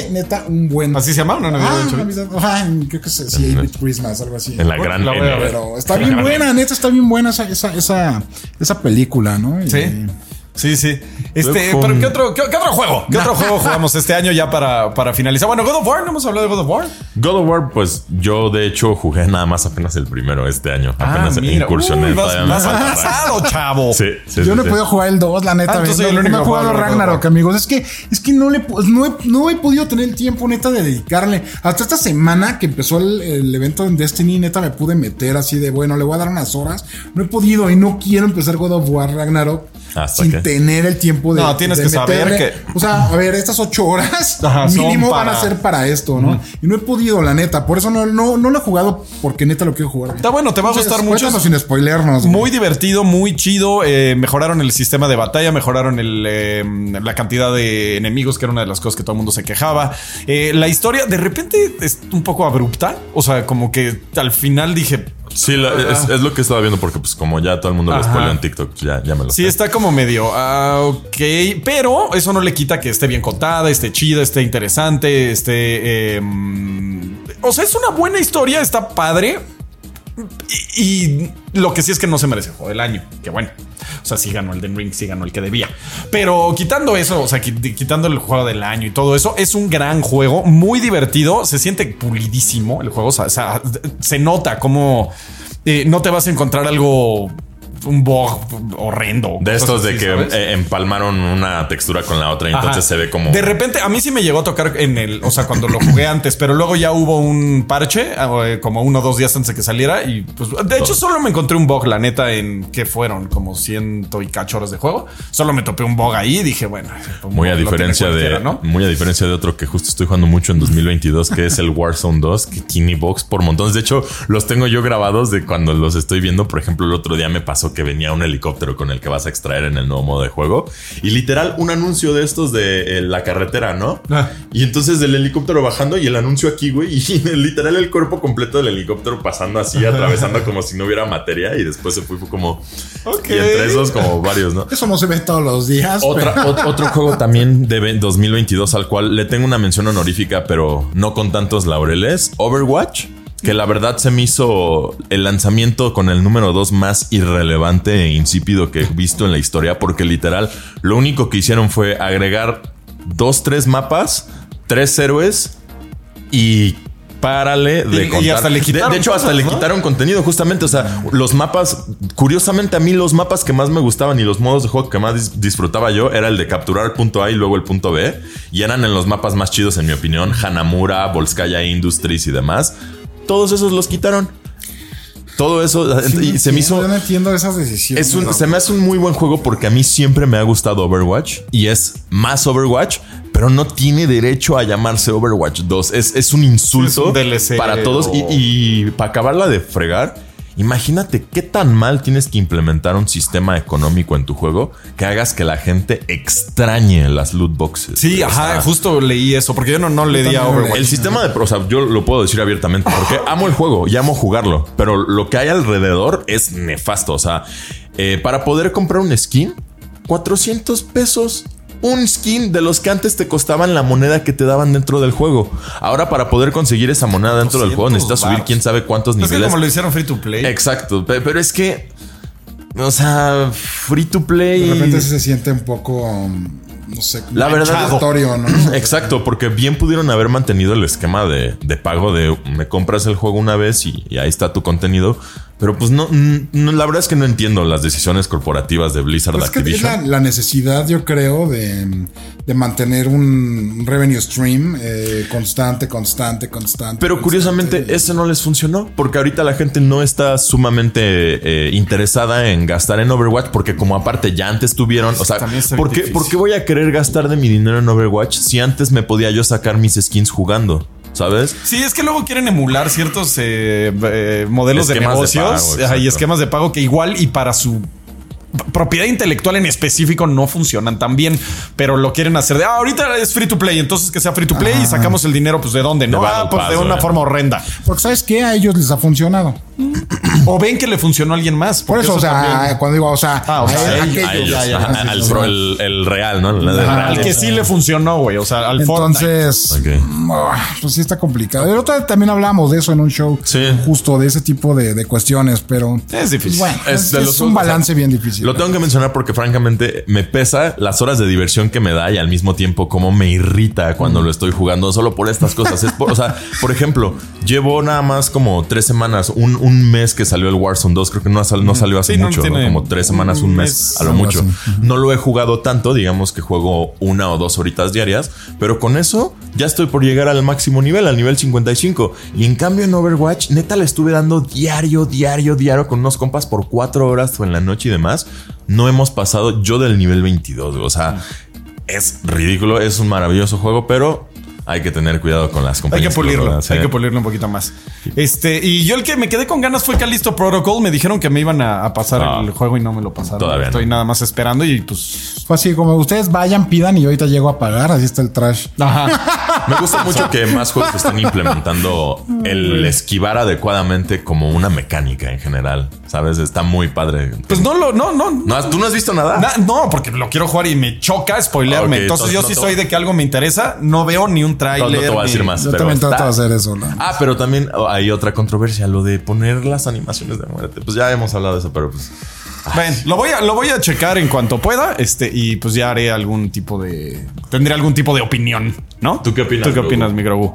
disfruté, neta, un buen. Así se llama, una Navidad Ah, de? Navidad, ajá, creo que es sí, 8-bit Christmas, algo así. En la gran La voy a N. ver. Pero está bien buena, neta, está bien buena esa, esa, esa, esa película, ¿no? Y- Sí. Sí, sí. Este, pero ¿qué otro, qué, qué otro juego? ¿Qué otro juego jugamos este año ya para, para finalizar? Bueno, God of War, no hemos hablado de God of War. God of War, pues yo de hecho jugué nada más apenas el primero este año. Apenas Ah, incursioné. Uy, vas, vas atrasado, chavo. Sí, sí, Yo sí, no he podido jugar el 2, la neta. Ah, entonces no, soy el no único he que jugado Ragnarok, amigos. Es que, es que no, le, pues, no, he, no he podido tener el tiempo, neta, de dedicarle. Hasta esta semana que empezó el, el evento en Destiny, neta, me pude meter así de, bueno, le voy a dar unas horas. No he podido y no quiero empezar God of War Ragnarok Hasta sin que- tener el tiempo de No, tienes de que saber que- O sea, a ver, estas ocho horas Ajá, mínimo van a ser para esto, ¿no? Y no he podido, la neta. Por eso no, no, no lo he jugado porque neta lo quiero jugar. Está bueno, te va a Entonces, gustar mucho. sin spoilernos. güey. Muy divertido, muy chido. eh, mejoraron el sistema de batalla, mejoraron el, eh, la cantidad de enemigos, que era una de las cosas que todo el mundo se quejaba. Eh, la historia de repente es un poco abrupta. O sea, como que al final dije. Sí, la- es, es lo que estaba viendo porque pues como ya todo el mundo lo Ajá. spoiló en TikTok, pues, ya, ya me lo Sí, sé. está como medio, ah, ok, pero eso no le quita que esté bien contada, esté chida, esté interesante, esté... eh, mm, o sea, es una buena historia, está padre. Y, lo que sí es que no se merece el juego del año. Que bueno. O sea, sí ganó el Den Ring, sí ganó el que debía. Pero quitando eso, o sea, qui- quitando el juego del año y todo eso, es un gran juego, muy divertido. Se siente pulidísimo el juego. O sea, se nota como eh, no te vas a encontrar algo. Un bug horrendo. De estos de así, que ¿sabes? eh, empalmaron una textura con la otra y entonces se ve como... De repente, a mí sí me llegó a tocar en el, o sea, cuando lo jugué antes, pero luego ya hubo un parche, eh, como uno o dos días antes de que saliera, y pues, de hecho, solo me encontré un bug, la neta, en que fueron como ciento y cacho horas de juego. Solo me topé un bug ahí y dije, bueno, un Muy bug a diferencia de ¿no? muy a diferencia de otro que justo estoy jugando mucho en 2022 que es el Warzone 2 que tiene box por montones. De hecho, los tengo yo grabados de cuando los estoy viendo. Por ejemplo, el otro día me pasó que venía un helicóptero con el que vas a extraer en el nuevo modo de juego y literal un anuncio de estos de eh, la carretera, ¿no? Ah. Y entonces del helicóptero bajando y el anuncio aquí, güey, y literal el cuerpo completo del helicóptero pasando así, atravesando como si no hubiera materia y después se fue, fue como Ok. y entre esos como varios, ¿no? Eso no se ve todos los días. Otra- pero- ot- otro juego también de ve- 2022 al cual le tengo una mención honorífica, pero no con tantos laureles. Overwatch, que la verdad se me hizo el lanzamiento con el número 2 más irrelevante e insípido que he visto en la historia, porque literal lo único que hicieron fue agregar dos, tres mapas, tres héroes y párale de Y- y hasta le De- quitaron de, hecho, hasta cosas, le ¿no? quitaron contenido, justamente. O sea, los mapas, curiosamente, a mí los mapas que más me gustaban y los modos de juego que más dis- disfrutaba yo era el de capturar el punto A y luego el punto B. Y eran en los mapas más chidos, en mi opinión: Hanamura, Volskaya Industries y demás. Todos esos los quitaron. Todo eso Sí, y se me hizo. Yo no entiendo esas decisiones. Es un, se me hace un muy buen juego porque a mí siempre me ha gustado Overwatch y es más Overwatch, pero no tiene derecho a llamarse Overwatch 2. Es, es un insulto Es un DLC para todos y, o- y para acabarla de fregar. Imagínate qué tan mal tienes que implementar un sistema económico en tu juego que hagas que la gente extrañe las loot boxes. Sí, O ajá, sea, justo leí eso, porque yo no, no le di a Overwatch. El sistema de, o sea, yo lo puedo decir abiertamente porque amo el juego y amo jugarlo, pero lo que hay alrededor es nefasto. O sea, eh, para poder comprar un skin, 400 pesos. Un skin de los que antes te costaban la moneda que te daban dentro del juego. Ahora, para poder conseguir esa moneda dentro del juego, 200 necesitas subir quién sabe cuántos Es que niveles. como lo hicieron free to play. Exacto, pe- pero es que, o sea, free to play. De repente sí se siente un poco, um, no sé, La verdad-. Exacto, porque bien pudieron haber mantenido el esquema de, de pago de me compras el juego una vez y, y ahí está tu contenido. Pero pues no, no, la verdad es que no entiendo las decisiones corporativas de Blizzard Pues es que es Activision. la, la necesidad, yo creo, de, de mantener un revenue stream eh, constante, constante, constante. Pero curiosamente constante. ese no les funcionó porque ahorita la gente no está sumamente eh, interesada en gastar en Overwatch porque como aparte ya antes tuvieron, o sea, ¿por bien qué, ¿por difícil. qué voy a querer gastar de mi dinero en Overwatch si antes me podía yo sacar mis skins jugando? ¿Sabes? Sí, es que luego quieren emular ciertos eh, eh, modelos de Esquemas de negocios pago, y esquemas de pago que igual y para su propiedad intelectual en específico no funcionan tan bien, pero lo quieren hacer de ah, ahorita es free to play, entonces que sea free to play y sacamos el dinero, pues de dónde, no, ah, pues de una ¿eh? forma horrenda. Porque sabes que a ellos les ha funcionado. O ven que le funcionó a alguien más. Por eso, o sea, también- cuando digo, o sea, Ah, o sea, a, a aquellos, A ellos, ya, ya, ajá, ya, al sí, pro, sí. el, el real, ¿no? Al que sí le funcionó, güey, o sea, al. Entonces, mm, ah, pues sí está complicado. El otro día también hablamos de eso en un show, Sí. justo de ese tipo de, de cuestiones, pero Es difícil. bueno, Es un balance o sea, bien difícil. Lo tengo que mencionar porque francamente me pesa las horas de diversión que me da y al mismo tiempo cómo me irrita cuando lo estoy jugando solo por estas cosas. Es por- o sea, por ejemplo, llevo nada más como tres semanas, un, un mes que salió el Warzone 2, creo que no, sal- no salió hace Sí, mucho, como tres semanas, un un mes, a lo mucho. No lo he jugado tanto, digamos que juego una o dos horitas diarias, pero con eso ya estoy por llegar al máximo nivel, al nivel 55. Y en cambio en Overwatch, neta le estuve dando diario, diario, diario con unos compas por cuatro horas o en la noche y demás. No hemos pasado yo del nivel 22, o sea, es ridículo, es un maravilloso juego, pero hay que tener cuidado con las Hay compañías. que pulirlo, hay que pulirlo un poquito más. Este, y yo el que me quedé con ganas fue Callisto Protocol. Me dijeron que me iban a, a pasar No. el juego y no me lo pasaron. Todavía Estoy no. nada más esperando y pues. Fue así como ustedes vayan, pidan y ahorita llego a pagar, así está el trash. Ajá. Me gusta mucho que más juegos estén implementando el esquivar adecuadamente como una mecánica en general. ¿Sabes? Está muy padre. Pues no lo, no, no. ¿No ¿Tú no has visto nada? Na- no, porque lo quiero jugar y me choca spoilearme. Ok, entonces, entonces yo no sí soy de que algo me interesa. No veo ni un No, tráiler. no te voy a decir ni- más. Yo pero también trato de hacer eso. ¿no? Ah, pero también hay otra controversia, lo de poner las animaciones de muerte. Pues ya hemos hablado de eso, pero pues. Ven, lo voy a, lo voy a checar en cuanto pueda. Este, y pues ya haré algún tipo de. Tendré algún tipo de opinión, ¿no? ¿Tú qué opinas, ¿Tú qué opinas, mi Grogu?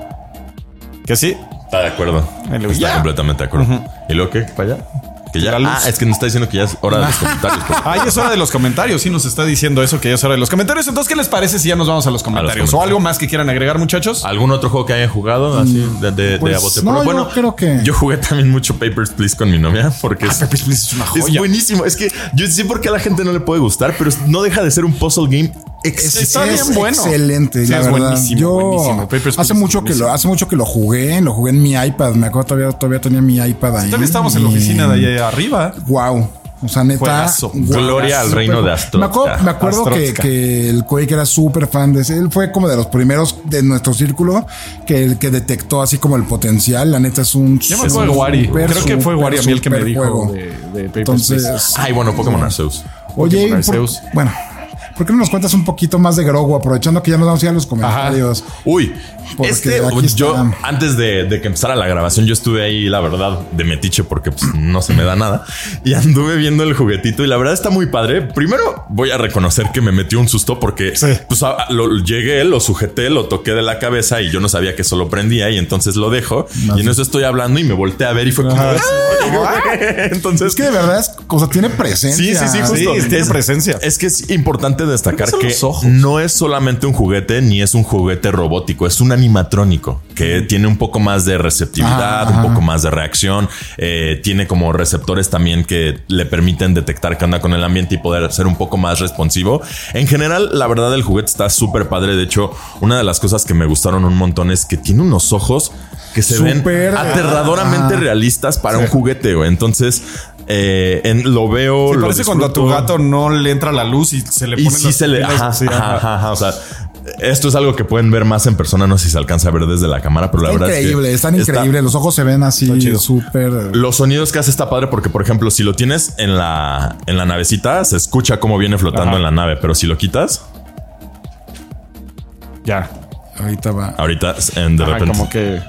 ¿Que sí? Está de acuerdo. Está completamente de acuerdo. ¿Y luego qué? ¿Para allá? Que ya. Ah, es que nos está diciendo que ya es hora de los comentarios. Ay, es hora de los comentarios. Sí, nos está diciendo eso, que ya es hora de los comentarios. Entonces, ¿qué les parece si ya nos vamos a los comentarios? comentarios. ¿O algo más que quieran agregar, muchachos? ¿Algún otro juego que hayan jugado así de, de, de Pues, a bote no, pronto? yo Bueno, creo que- yo jugué también mucho Papers, Please con mi novia porque es, Papers, Please es una es joya. buenísimo. Es que yo sé por qué a la gente no le puede gustar, pero no deja de ser un puzzle game Está excelente. bien bueno. Excelente, Sí, la es verdad. buenísimo, yo buenísimo. Papers, hace mucho que lo hace mucho que lo jugué, lo jugué en mi iPad, me acuerdo todavía todavía tenía mi iPad ahí. Todavía estamos en la oficina de allá arriba. Wow. O sea, neta. Juegazo. Gloria al reino de. Astrotka. Me acuerdo, me acuerdo que, que el Quake era súper fan de ese. Él fue como de los primeros de nuestro círculo que, que detectó así como el potencial. La neta es un. Yo me acuerdo de Wari. Creo que fue Wari a mí el que me dijo juego. de, de Papers, Entonces. Ay, bueno, Pokémon Arceus. oye, Pokémon por- Arceus. bueno, ¿por qué no nos cuentas un poquito más de Grogu? Aprovechando que ya nos vamos a ir a los comentarios. Uy, Porque este, aquí yo antes de, de que empezara la grabación, yo estuve ahí, la verdad, de metiche porque pues, no se me da nada. Y anduve viendo el juguetito y la verdad está muy padre. Primero voy a reconocer que me metió un susto porque Sí. pues, a- lo, llegué, lo sujeté, lo toqué de la cabeza y yo no sabía que eso lo prendía y entonces lo dejo. Y en eso estoy hablando y me volteé a ver y fue como... Ajá, "Ah". Entonces... Es que de verdad es, o sea, tiene presencia. Sí, sí, sí, justo. Sí, tiene Es- presencia. Es que es importante destacar que no es solamente un juguete ni es un juguete robótico, es un animatrónico que tiene un poco más de receptividad, Ah, un poco más de reacción, eh, tiene como receptores también que le permiten detectar qué anda con el ambiente y poder ser un poco más responsivo. En general, la verdad, el juguete está súper padre. De hecho, una de las cosas que me gustaron un montón es que tiene unos ojos que se ven Súper, aterradoramente ah. realistas para un juguete, güey. Entonces, eh, en- lo veo. Sí, lo parece cuando a tu gato no le entra la luz y se le Y pone sí se le. Ajá, sí, ajá, ajá, ajá. O sea, esto es algo que pueden ver más en persona. No sé si se alcanza a ver desde la cámara, pero la Está verdad increíble, es que están está- increíbles. Los ojos se ven así súper. Los sonidos que hace está padre porque, por ejemplo, si lo tienes en la, en la navecita, se escucha cómo viene flotando Ajá. en la nave, pero si lo quitas, Ya. Ahorita va. ahorita en- de Ajá, repente. como que.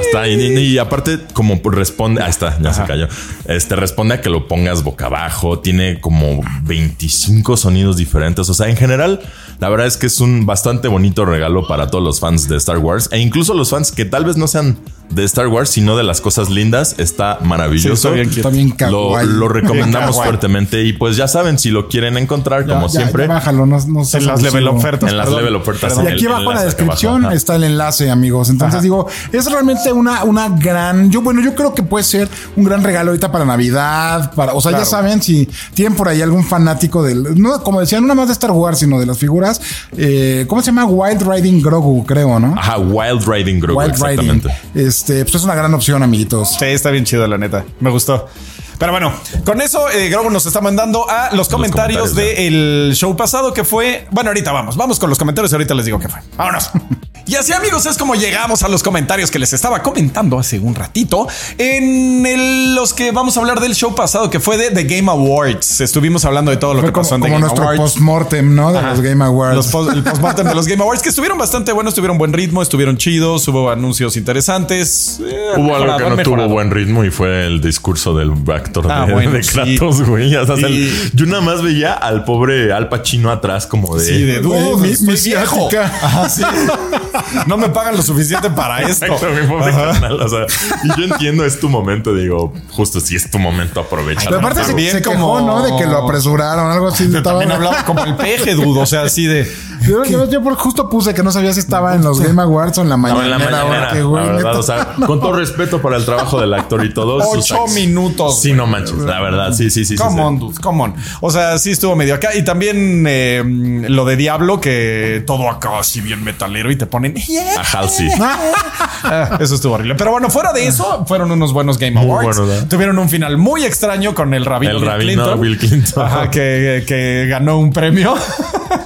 Hasta y, y- y aparte, como responde, ahí está, ya se cayó. Este responde a que lo pongas boca abajo. Tiene como 25 sonidos diferentes. O sea, en general, la verdad es que es un bastante bonito regalo para todos los fans de Star Wars e incluso los fans que tal vez no sean de Star Wars, sino de las cosas lindas. Está maravilloso. Sí, está bien. Está bien lo, recomendamos fuertemente. Y pues ya saben, si lo quieren encontrar, Ya, como ya, siempre, ya bájalo, no, no En las level ofertas. en las level ofertas. Y aquí el abajo en la abajo. descripción está el enlace, amigos. Entonces digo, es realmente una, una gran. Yo, bueno, yo creo que puede ser un gran regalo ahorita para Navidad. Para, o sea, Claro. ya saben, si tienen por ahí algún fanático del. No, como decían, no nada más de Star Wars, sino de las figuras. eh, ¿Cómo se llama? Wild Riding Grogu, creo, ¿no? Ajá, Wild Riding Grogu, Wild Riding. exactamente. Este, pues es una gran opción, amiguitos. Sí, está bien chido, la neta. Me gustó. Pero bueno, con eso, eh, nos está mandando a los comentarios, comentarios, del show pasado que fue. Bueno, ahorita vamos, vamos con los comentarios y ahorita les digo qué fue. Vámonos. Y así, amigos, es como llegamos a los comentarios que les estaba comentando hace un ratito. En el- los que vamos a hablar del show pasado que fue de The Game Awards. Estuvimos hablando de todo lo Fue que como, pasó en The como Game nuestro Awards. post-mortem, ¿no? De los Game Awards. Los post- el postmortem de los Game Awards que estuvieron bastante buenos, tuvieron buen ritmo, estuvieron chidos, hubo anuncios interesantes. Eh, Hubo algo que no tuvo mejorado. buen ritmo y fue el discurso del actor Ah, de, bueno, de sí. Kratos, güey. O sea, yo nada más veía al pobre Al Pacino atrás como de... Sí, de dude, mi- mi viejo. Ajá, sí. No me pagan lo suficiente para esto. Exacto, mi pobre Ajá. carnal, o sea, y yo entiendo, es tu momento, digo, justo si es tu momento, aprovecha. Pero aparte se, También se quejó, como- ¿no? De que lo apresuraron, algo así. Estaba- También hablaba como el peje, dudo. O sea, así de. Yo, yo- yo por- justo puse que no sabía si estaba en los Game Awards o en la No, mañana. en la mañanera, que, güey, la verdad, neta- o sea, con todo respeto para el trabajo del actor y todo. Ocho minutos, Sí, no manches, la verdad, sí, sí, sí. sí, Come sí. on, dude, come on. O sea, sí estuvo medio acá. Y también eh, lo de Diablo, que todo acá así bien metalero y te ponen. "Yeah". A Halsey. Ah, Eso estuvo horrible. Pero bueno, fuera de eso, fueron unos buenos Game Awards. Tuvieron un final muy extraño con el rabino, El Bill, rabino Clinton. Bill Clinton. Ajá, que, que ganó un premio.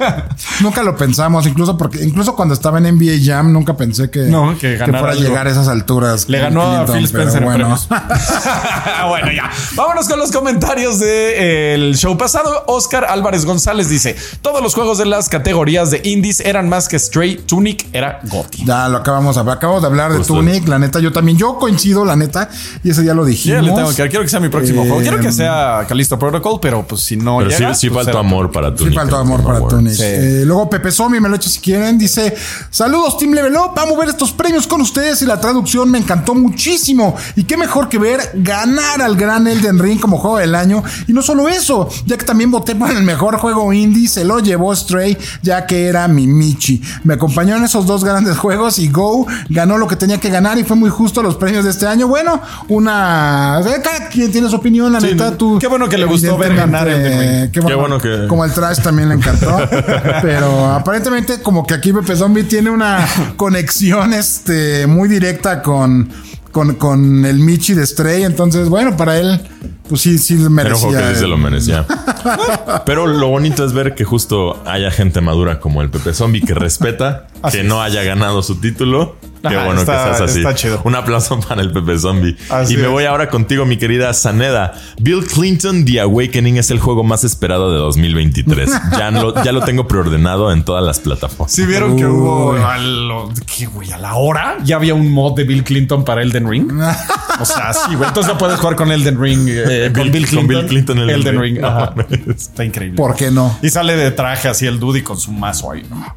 Nunca lo pensamos, incluso porque incluso cuando estaba en NBA Jam, nunca pensé que, No, que fuera a llegar a esas alturas. Le ganó a Phil pero Spencer en bueno. bueno, ya. Vámonos con los comentarios del show pasado. Oscar Álvarez González dice: Todos los juegos de las categorías de indies eran más que Stray. Tunic era Gotti. Ya lo acabamos, acabamos de hablar de Justo. Tunic, la neta, yo también, yo coincido, la neta, y ese día lo Ya dijimos. le tengo que quiero que sea mi próximo Eh, juego. Quiero que sea Callisto Protocol, pero pues si no Pero sí, llega, sí pues, faltó amor para Tunic. Sí, faltó en amor para Awards. Sí. Eh, luego Pepe Somi me lo echo si quieren. Dice: Saludos, Team Level Up. Vamos a ver estos premios con ustedes. Y la traducción me encantó muchísimo. Y qué mejor que ver ganar al gran Elden Ring como juego del año. Y no solo eso, ya que también voté por el mejor juego indie, se lo llevó Stray, ya que era mi Michi. Me acompañó en esos dos grandes juegos y Go ganó lo que tenía que ganar y fue muy justo los premios de este año. Bueno, una. Cada quien tiene su opinión, la Sí, neta. Tú, qué bueno que le gustó ver ganar evidentemente, Elden Ring. Qué bueno, Qué bueno que- Como el trash también le encantó. pero aparentemente, como que aquí Pepe Zombie tiene una conexión este, muy directa con, con, con el Michi de Stray. Entonces, bueno, para él, pues sí, sí merecía. juego que sí se lo merecía. Pero lo bonito es ver que justo haya gente madura como el Pepe Zombie que respeta Así que no haya ganado su título. Qué Ajá, bueno está- que seas así. está chido. Un aplauso para el Pepe Zombie. Así y me es. voy ahora contigo, mi querida Saneda. Bill Clinton The Awakening es el juego más esperado de 2023. ya, lo, ya lo tengo preordenado en todas las plataformas. Si vieron que hubo a, lo- ¿qué, güey? a la hora ya había un mod de Bill Clinton para Elden Ring. O sea, sí, güey. Entonces ya puedes jugar con Elden Ring, eh, con Bill- Bill con Clinton. Bill Clinton en Elden Elden Ring. Ring. Ajá. No mames. Está increíble. ¿Por qué no? Y sale de traje así el dude y con su mazo ahí. ¿no?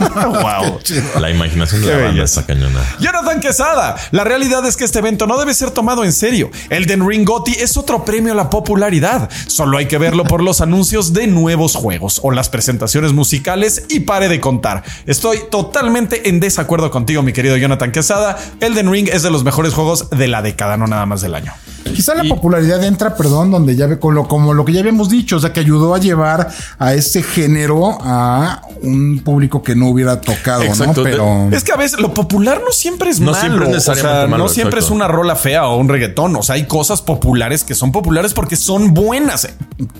Wow. La imaginación de Qué la banda está cañona. Jonathan Quesada, la realidad es que este evento no debe ser tomado en serio. Elden Ring Gotti es otro premio a la popularidad. Solo hay que verlo por los anuncios de nuevos juegos o las presentaciones musicales y pare de contar. Estoy totalmente en desacuerdo contigo, mi querido Jonathan Quesada. Elden Ring es de los mejores juegos de la década, no nada más del año. Quizá la popularidad entra, perdón, donde ya ve con lo, como lo que ya habíamos dicho, o sea, que ayudó a llevar a ese género a un público que no hubiera tocado, Exacto. ¿no? Pero Es que a veces lo popular no siempre es No malo. siempre es o sea, malo, no siempre exacto. es una rola fea o un reggaetón. O sea, hay cosas populares que son populares porque son buenas.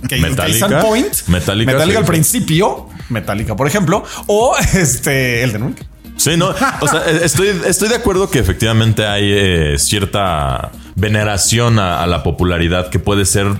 Que Metallica. Point, Metallica, Metallica sí, al sí. principio, Metallica, por ejemplo, o este Elden Ring. Sí, no, o sea, eh, estoy, estoy de acuerdo que efectivamente hay eh, cierta veneración a, a la popularidad que puede ser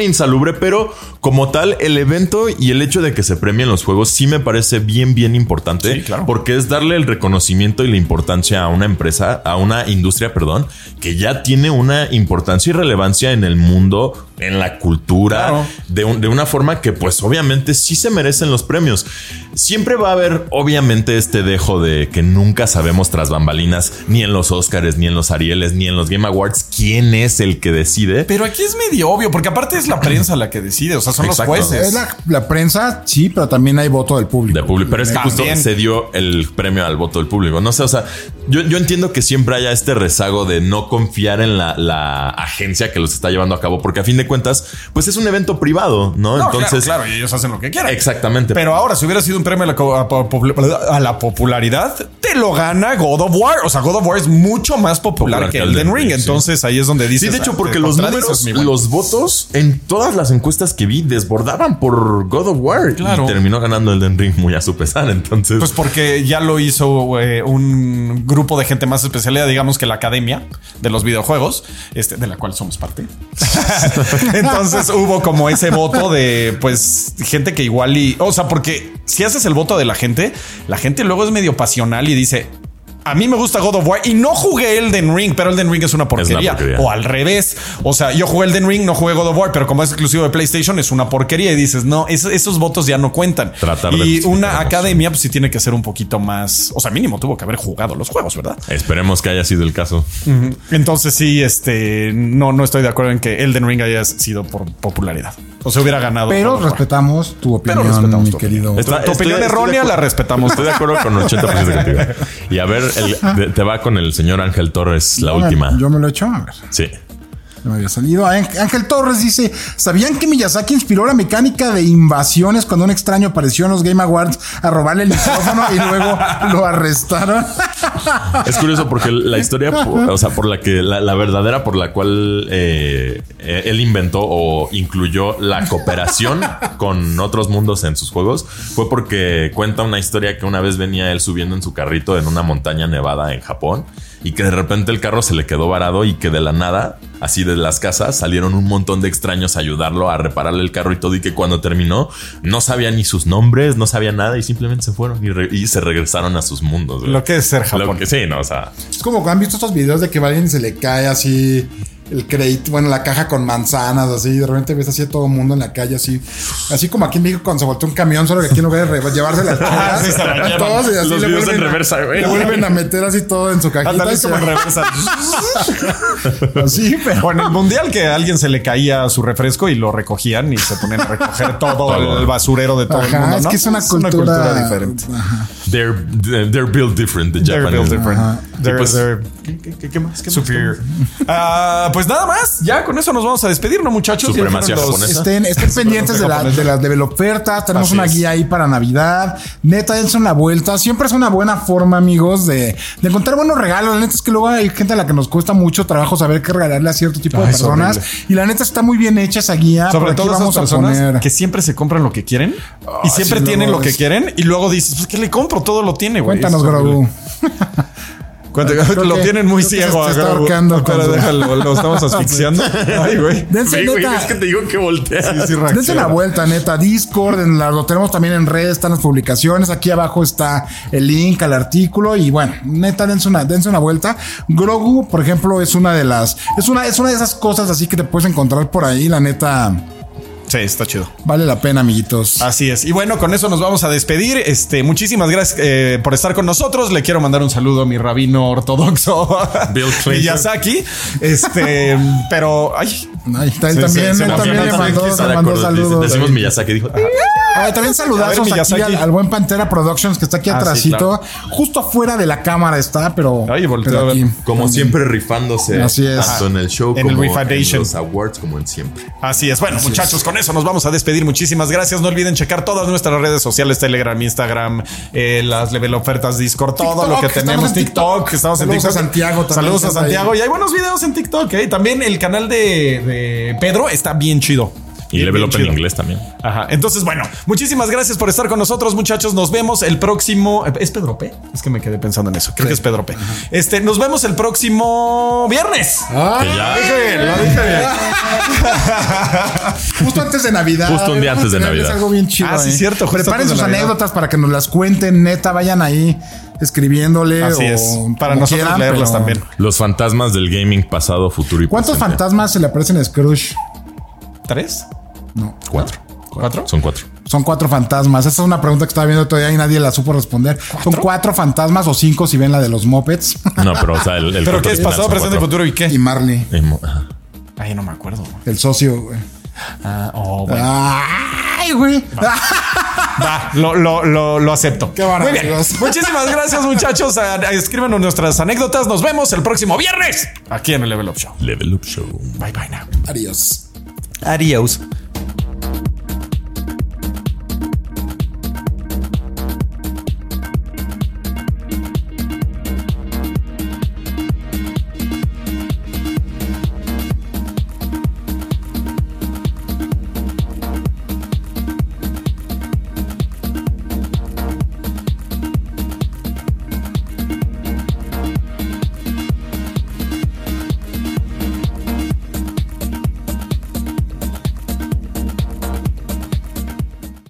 insalubre, pero como tal, el evento y el hecho de que se premien los juegos sí me parece bien, bien importante. Sí, claro. Porque es darle el reconocimiento y la importancia a una empresa, a una industria, perdón, que ya tiene una importancia y relevancia en el mundo, en la cultura, Claro. de, un- de una forma que pues obviamente sí se merecen los premios. Siempre va a haber obviamente este dejo de que nunca sabemos tras bambalinas, ni en los Oscars, ni en los Arieles, ni en los Game Awards, quién es el que decide. Pero aquí es medio obvio, porque aparte es la prensa la que decide, o sea, son Exacto. los jueces. es la, la prensa, sí, pero también hay voto del público. de público. Pero es que justo se dio el premio al voto del público. No sé, o sea, yo, yo entiendo que siempre haya este rezago de no confiar en la, la agencia que los está llevando a cabo, porque a fin de cuentas, pues es un evento privado, ¿no? No, Entonces, claro, claro, y ellos hacen lo que quieran. exactamente. Pero ahora, si hubiera sido un premio a la, popularidad, te lo gana God of War. O sea, God of War es mucho más popular, Popular que que Elden Ring. Sí. Entonces ahí es donde dices. Sí, de hecho, ah, porque los números, los votos en todas las encuestas que vi desbordaban por God of War. Claro. Y terminó ganando Elden Ring muy a su pesar. Entonces, Pues porque ya lo hizo eh, un grupo de gente más especializada, digamos que la academia de los videojuegos, este, de la cual somos parte. Entonces hubo como ese voto de pues gente que igual y, o sea, porque si haces el voto de la gente, la gente luego es medio pasional y dice, a mí me gusta God of War y no jugué Elden Ring, pero Elden Ring es una porquería. porquería. O al revés. O sea, yo jugué Elden Ring, no jugué God of War, pero como es exclusivo de PlayStation, es una porquería. Y dices, no, es- esos votos ya no cuentan. Tratar y una academia, pues sí tiene que ser un poquito más. O sea, mínimo tuvo que haber jugado los juegos, ¿verdad? esperemos que haya sido el caso. Entonces sí, este no, no estoy de acuerdo en que Elden Ring haya sido por popularidad. O se hubiera ganado. Pero respetamos tu Pero opinión, respetamos mi tu querido. opinión. Está- tu estoy- opinión estoy de errónea la respetamos. Estoy de acuerdo con 80% contigo. Y a ver, el- de- te va con el señor Ángel Torres, la me- última. Yo me lo he hecho. A ver. Sí. Me había salido. Ángel Torres dice: ¿Sabían que Miyazaki inspiró la mecánica de invasiones cuando un extraño apareció en los Game Awards a robarle el micrófono y luego lo arrestaron? Es curioso porque la historia, o sea, por la que la, verdadera por la cual eh, él inventó o incluyó la cooperación con otros mundos en sus juegos fue porque cuenta una historia que una vez venía él subiendo en su carrito en una montaña nevada en Japón y que de repente el carro se le quedó varado y que de la nada, así de las casas, salieron un montón de extraños a ayudarlo a repararle el carro y todo y que cuando terminó no sabía ni sus nombres, no sabía nada y simplemente se fueron y, re- y se regresaron a sus mundos. güey. Lo que es ser Lo Japón. que sí, no, o sea, Es como que han visto estos videos de que a alguien se le cae así el crédito, bueno, la caja con manzanas, así, y de repente ves así a todo el mundo en la calle, así, así como aquí en México cuando se volteó un camión, solo que aquí en lugar de llevarse las sí, la a llevan. todos y así Los le vuelven, en a- reversa, güey. le vuelven a meter así todo en su cajita. Ándale, como en reversa. Así, pero O en el mundial que a alguien se le caía su refresco y lo recogían y se ponían a recoger todo, Todo. el basurero de todo el mundo. es que es una cultura, diferente. Ajá. They're, they're built different, the They're Japanese. built different. Ajá. They're- Y pues- they're- ¿qué, qué- qué- qué más? ¿Qué más? Superior. Ah, pues nada más. Ya con eso nos vamos a despedir, ¿no, muchachos? Supremacía los- japonesa. Estén, estén pendientes de, la, de las developertas. Tenemos Así una es. guía ahí para Navidad. Neta, dense una vuelta. Siempre es una buena forma, amigos, de, de encontrar buenos regalos. La neta es que luego hay gente a la que nos cuesta mucho trabajo saber qué regalarle a cierto tipo de Ay, personas. Y la neta está muy bien hecha esa guía. Sobre todo esas vamos a personas poner. que siempre se compran lo que quieren y siempre sí, tienen lo que quieren y luego dices, pues, ¿qué le compro? Todo lo tiene, güey. Cuéntanos. Grogu. Creo lo que- tienen muy se- ciego. se está ahorcando su- déjalo, lo estamos asfixiando. Ay, güey. Dense, Sí, güey, neta. es que te digo que volteas. Sí, sí, Dense una vuelta, neta. Discord, en la- lo tenemos también en redes, están las publicaciones. Aquí abajo está el link al artículo. Y bueno, neta, dense una, dense una vuelta. Grogu, por ejemplo, es una de las. Es una, es una de esas cosas así que te puedes encontrar por ahí, la neta. Sí, está chido. Vale la pena, amiguitos. Así es. Y bueno, con eso nos vamos a despedir. Este, muchísimas gracias eh, por estar con nosotros. Le quiero mandar un saludo a mi rabino ortodoxo, Bill Clinton. Miyazaki. Este, pero ay, Ay, está- él Sí, también, sí, se él me también le mandó, mandó saludos. Decimos Miyazaki, dijo. Ay, también A ver, saludazos aquí Miyazaki. al, al buen Pantera Productions que está aquí Ah, sí, atrásito. Justo afuera de la cámara está, pero, Ay, aquí. Como siempre, rifándose. Así es. Tanto en el show En como en los awards, como en siempre. Así es. Bueno, muchachos, con eso nos vamos a despedir. Muchísimas gracias. No olviden checar todas nuestras redes sociales: Telegram, Instagram, eh, las level ofertas, Discord, todo lo que tenemos. en TikTok, TikTok. estamos en Saludos a TikTok. Santiago también, Saludos a Santiago. ahí. Y hay buenos videos en TikTok. ¿eh? También el canal de, de Pedro está bien chido. Y Bien, Level bien Up en inglés también. Ajá. Entonces, bueno, muchísimas gracias por estar con nosotros, muchachos. Nos vemos el próximo. ¿Es Pedro P? Es que me quedé pensando en eso. Creo que es Pedro P. Este, nos vemos el próximo viernes. Ah, Que ya- Dije bien, lo dije bien. Justo antes de Navidad. Justo un día antes de Es Navidad. algo bien chido. Ah, sí, eh. cierto, Preparen sus anécdotas para que nos las cuenten. Neta, vayan ahí escribiéndole. Así o es. Para nosotros quieran, leerlas pero- también. Los fantasmas del gaming pasado, futuro y ¿Cuántos presente. fantasmas se le aparecen a Scrooge? ¿Tres? No. Cuatro. ¿Cuatro? Son cuatro. Son cuatro fantasmas. Esa es una pregunta que estaba viendo todavía y nadie la supo responder. Son cuatro fantasmas o cinco si ven la de los mopeds. No, pero o sea, el. el ¿Pero qué es pasado, presente futuro y qué? y Marley, Y mo-. Ay, no me acuerdo. el socio, güey. Ah, oh, bueno. Ay, güey. Va, lo, lo, lo, lo acepto. Qué Muy bien. Muchísimas gracias, muchachos. Ah, Escríbanos nuestras anécdotas. Nos vemos el próximo viernes aquí en el Level Up Show. Level Up Show. Bye bye now. Adiós. Adiós.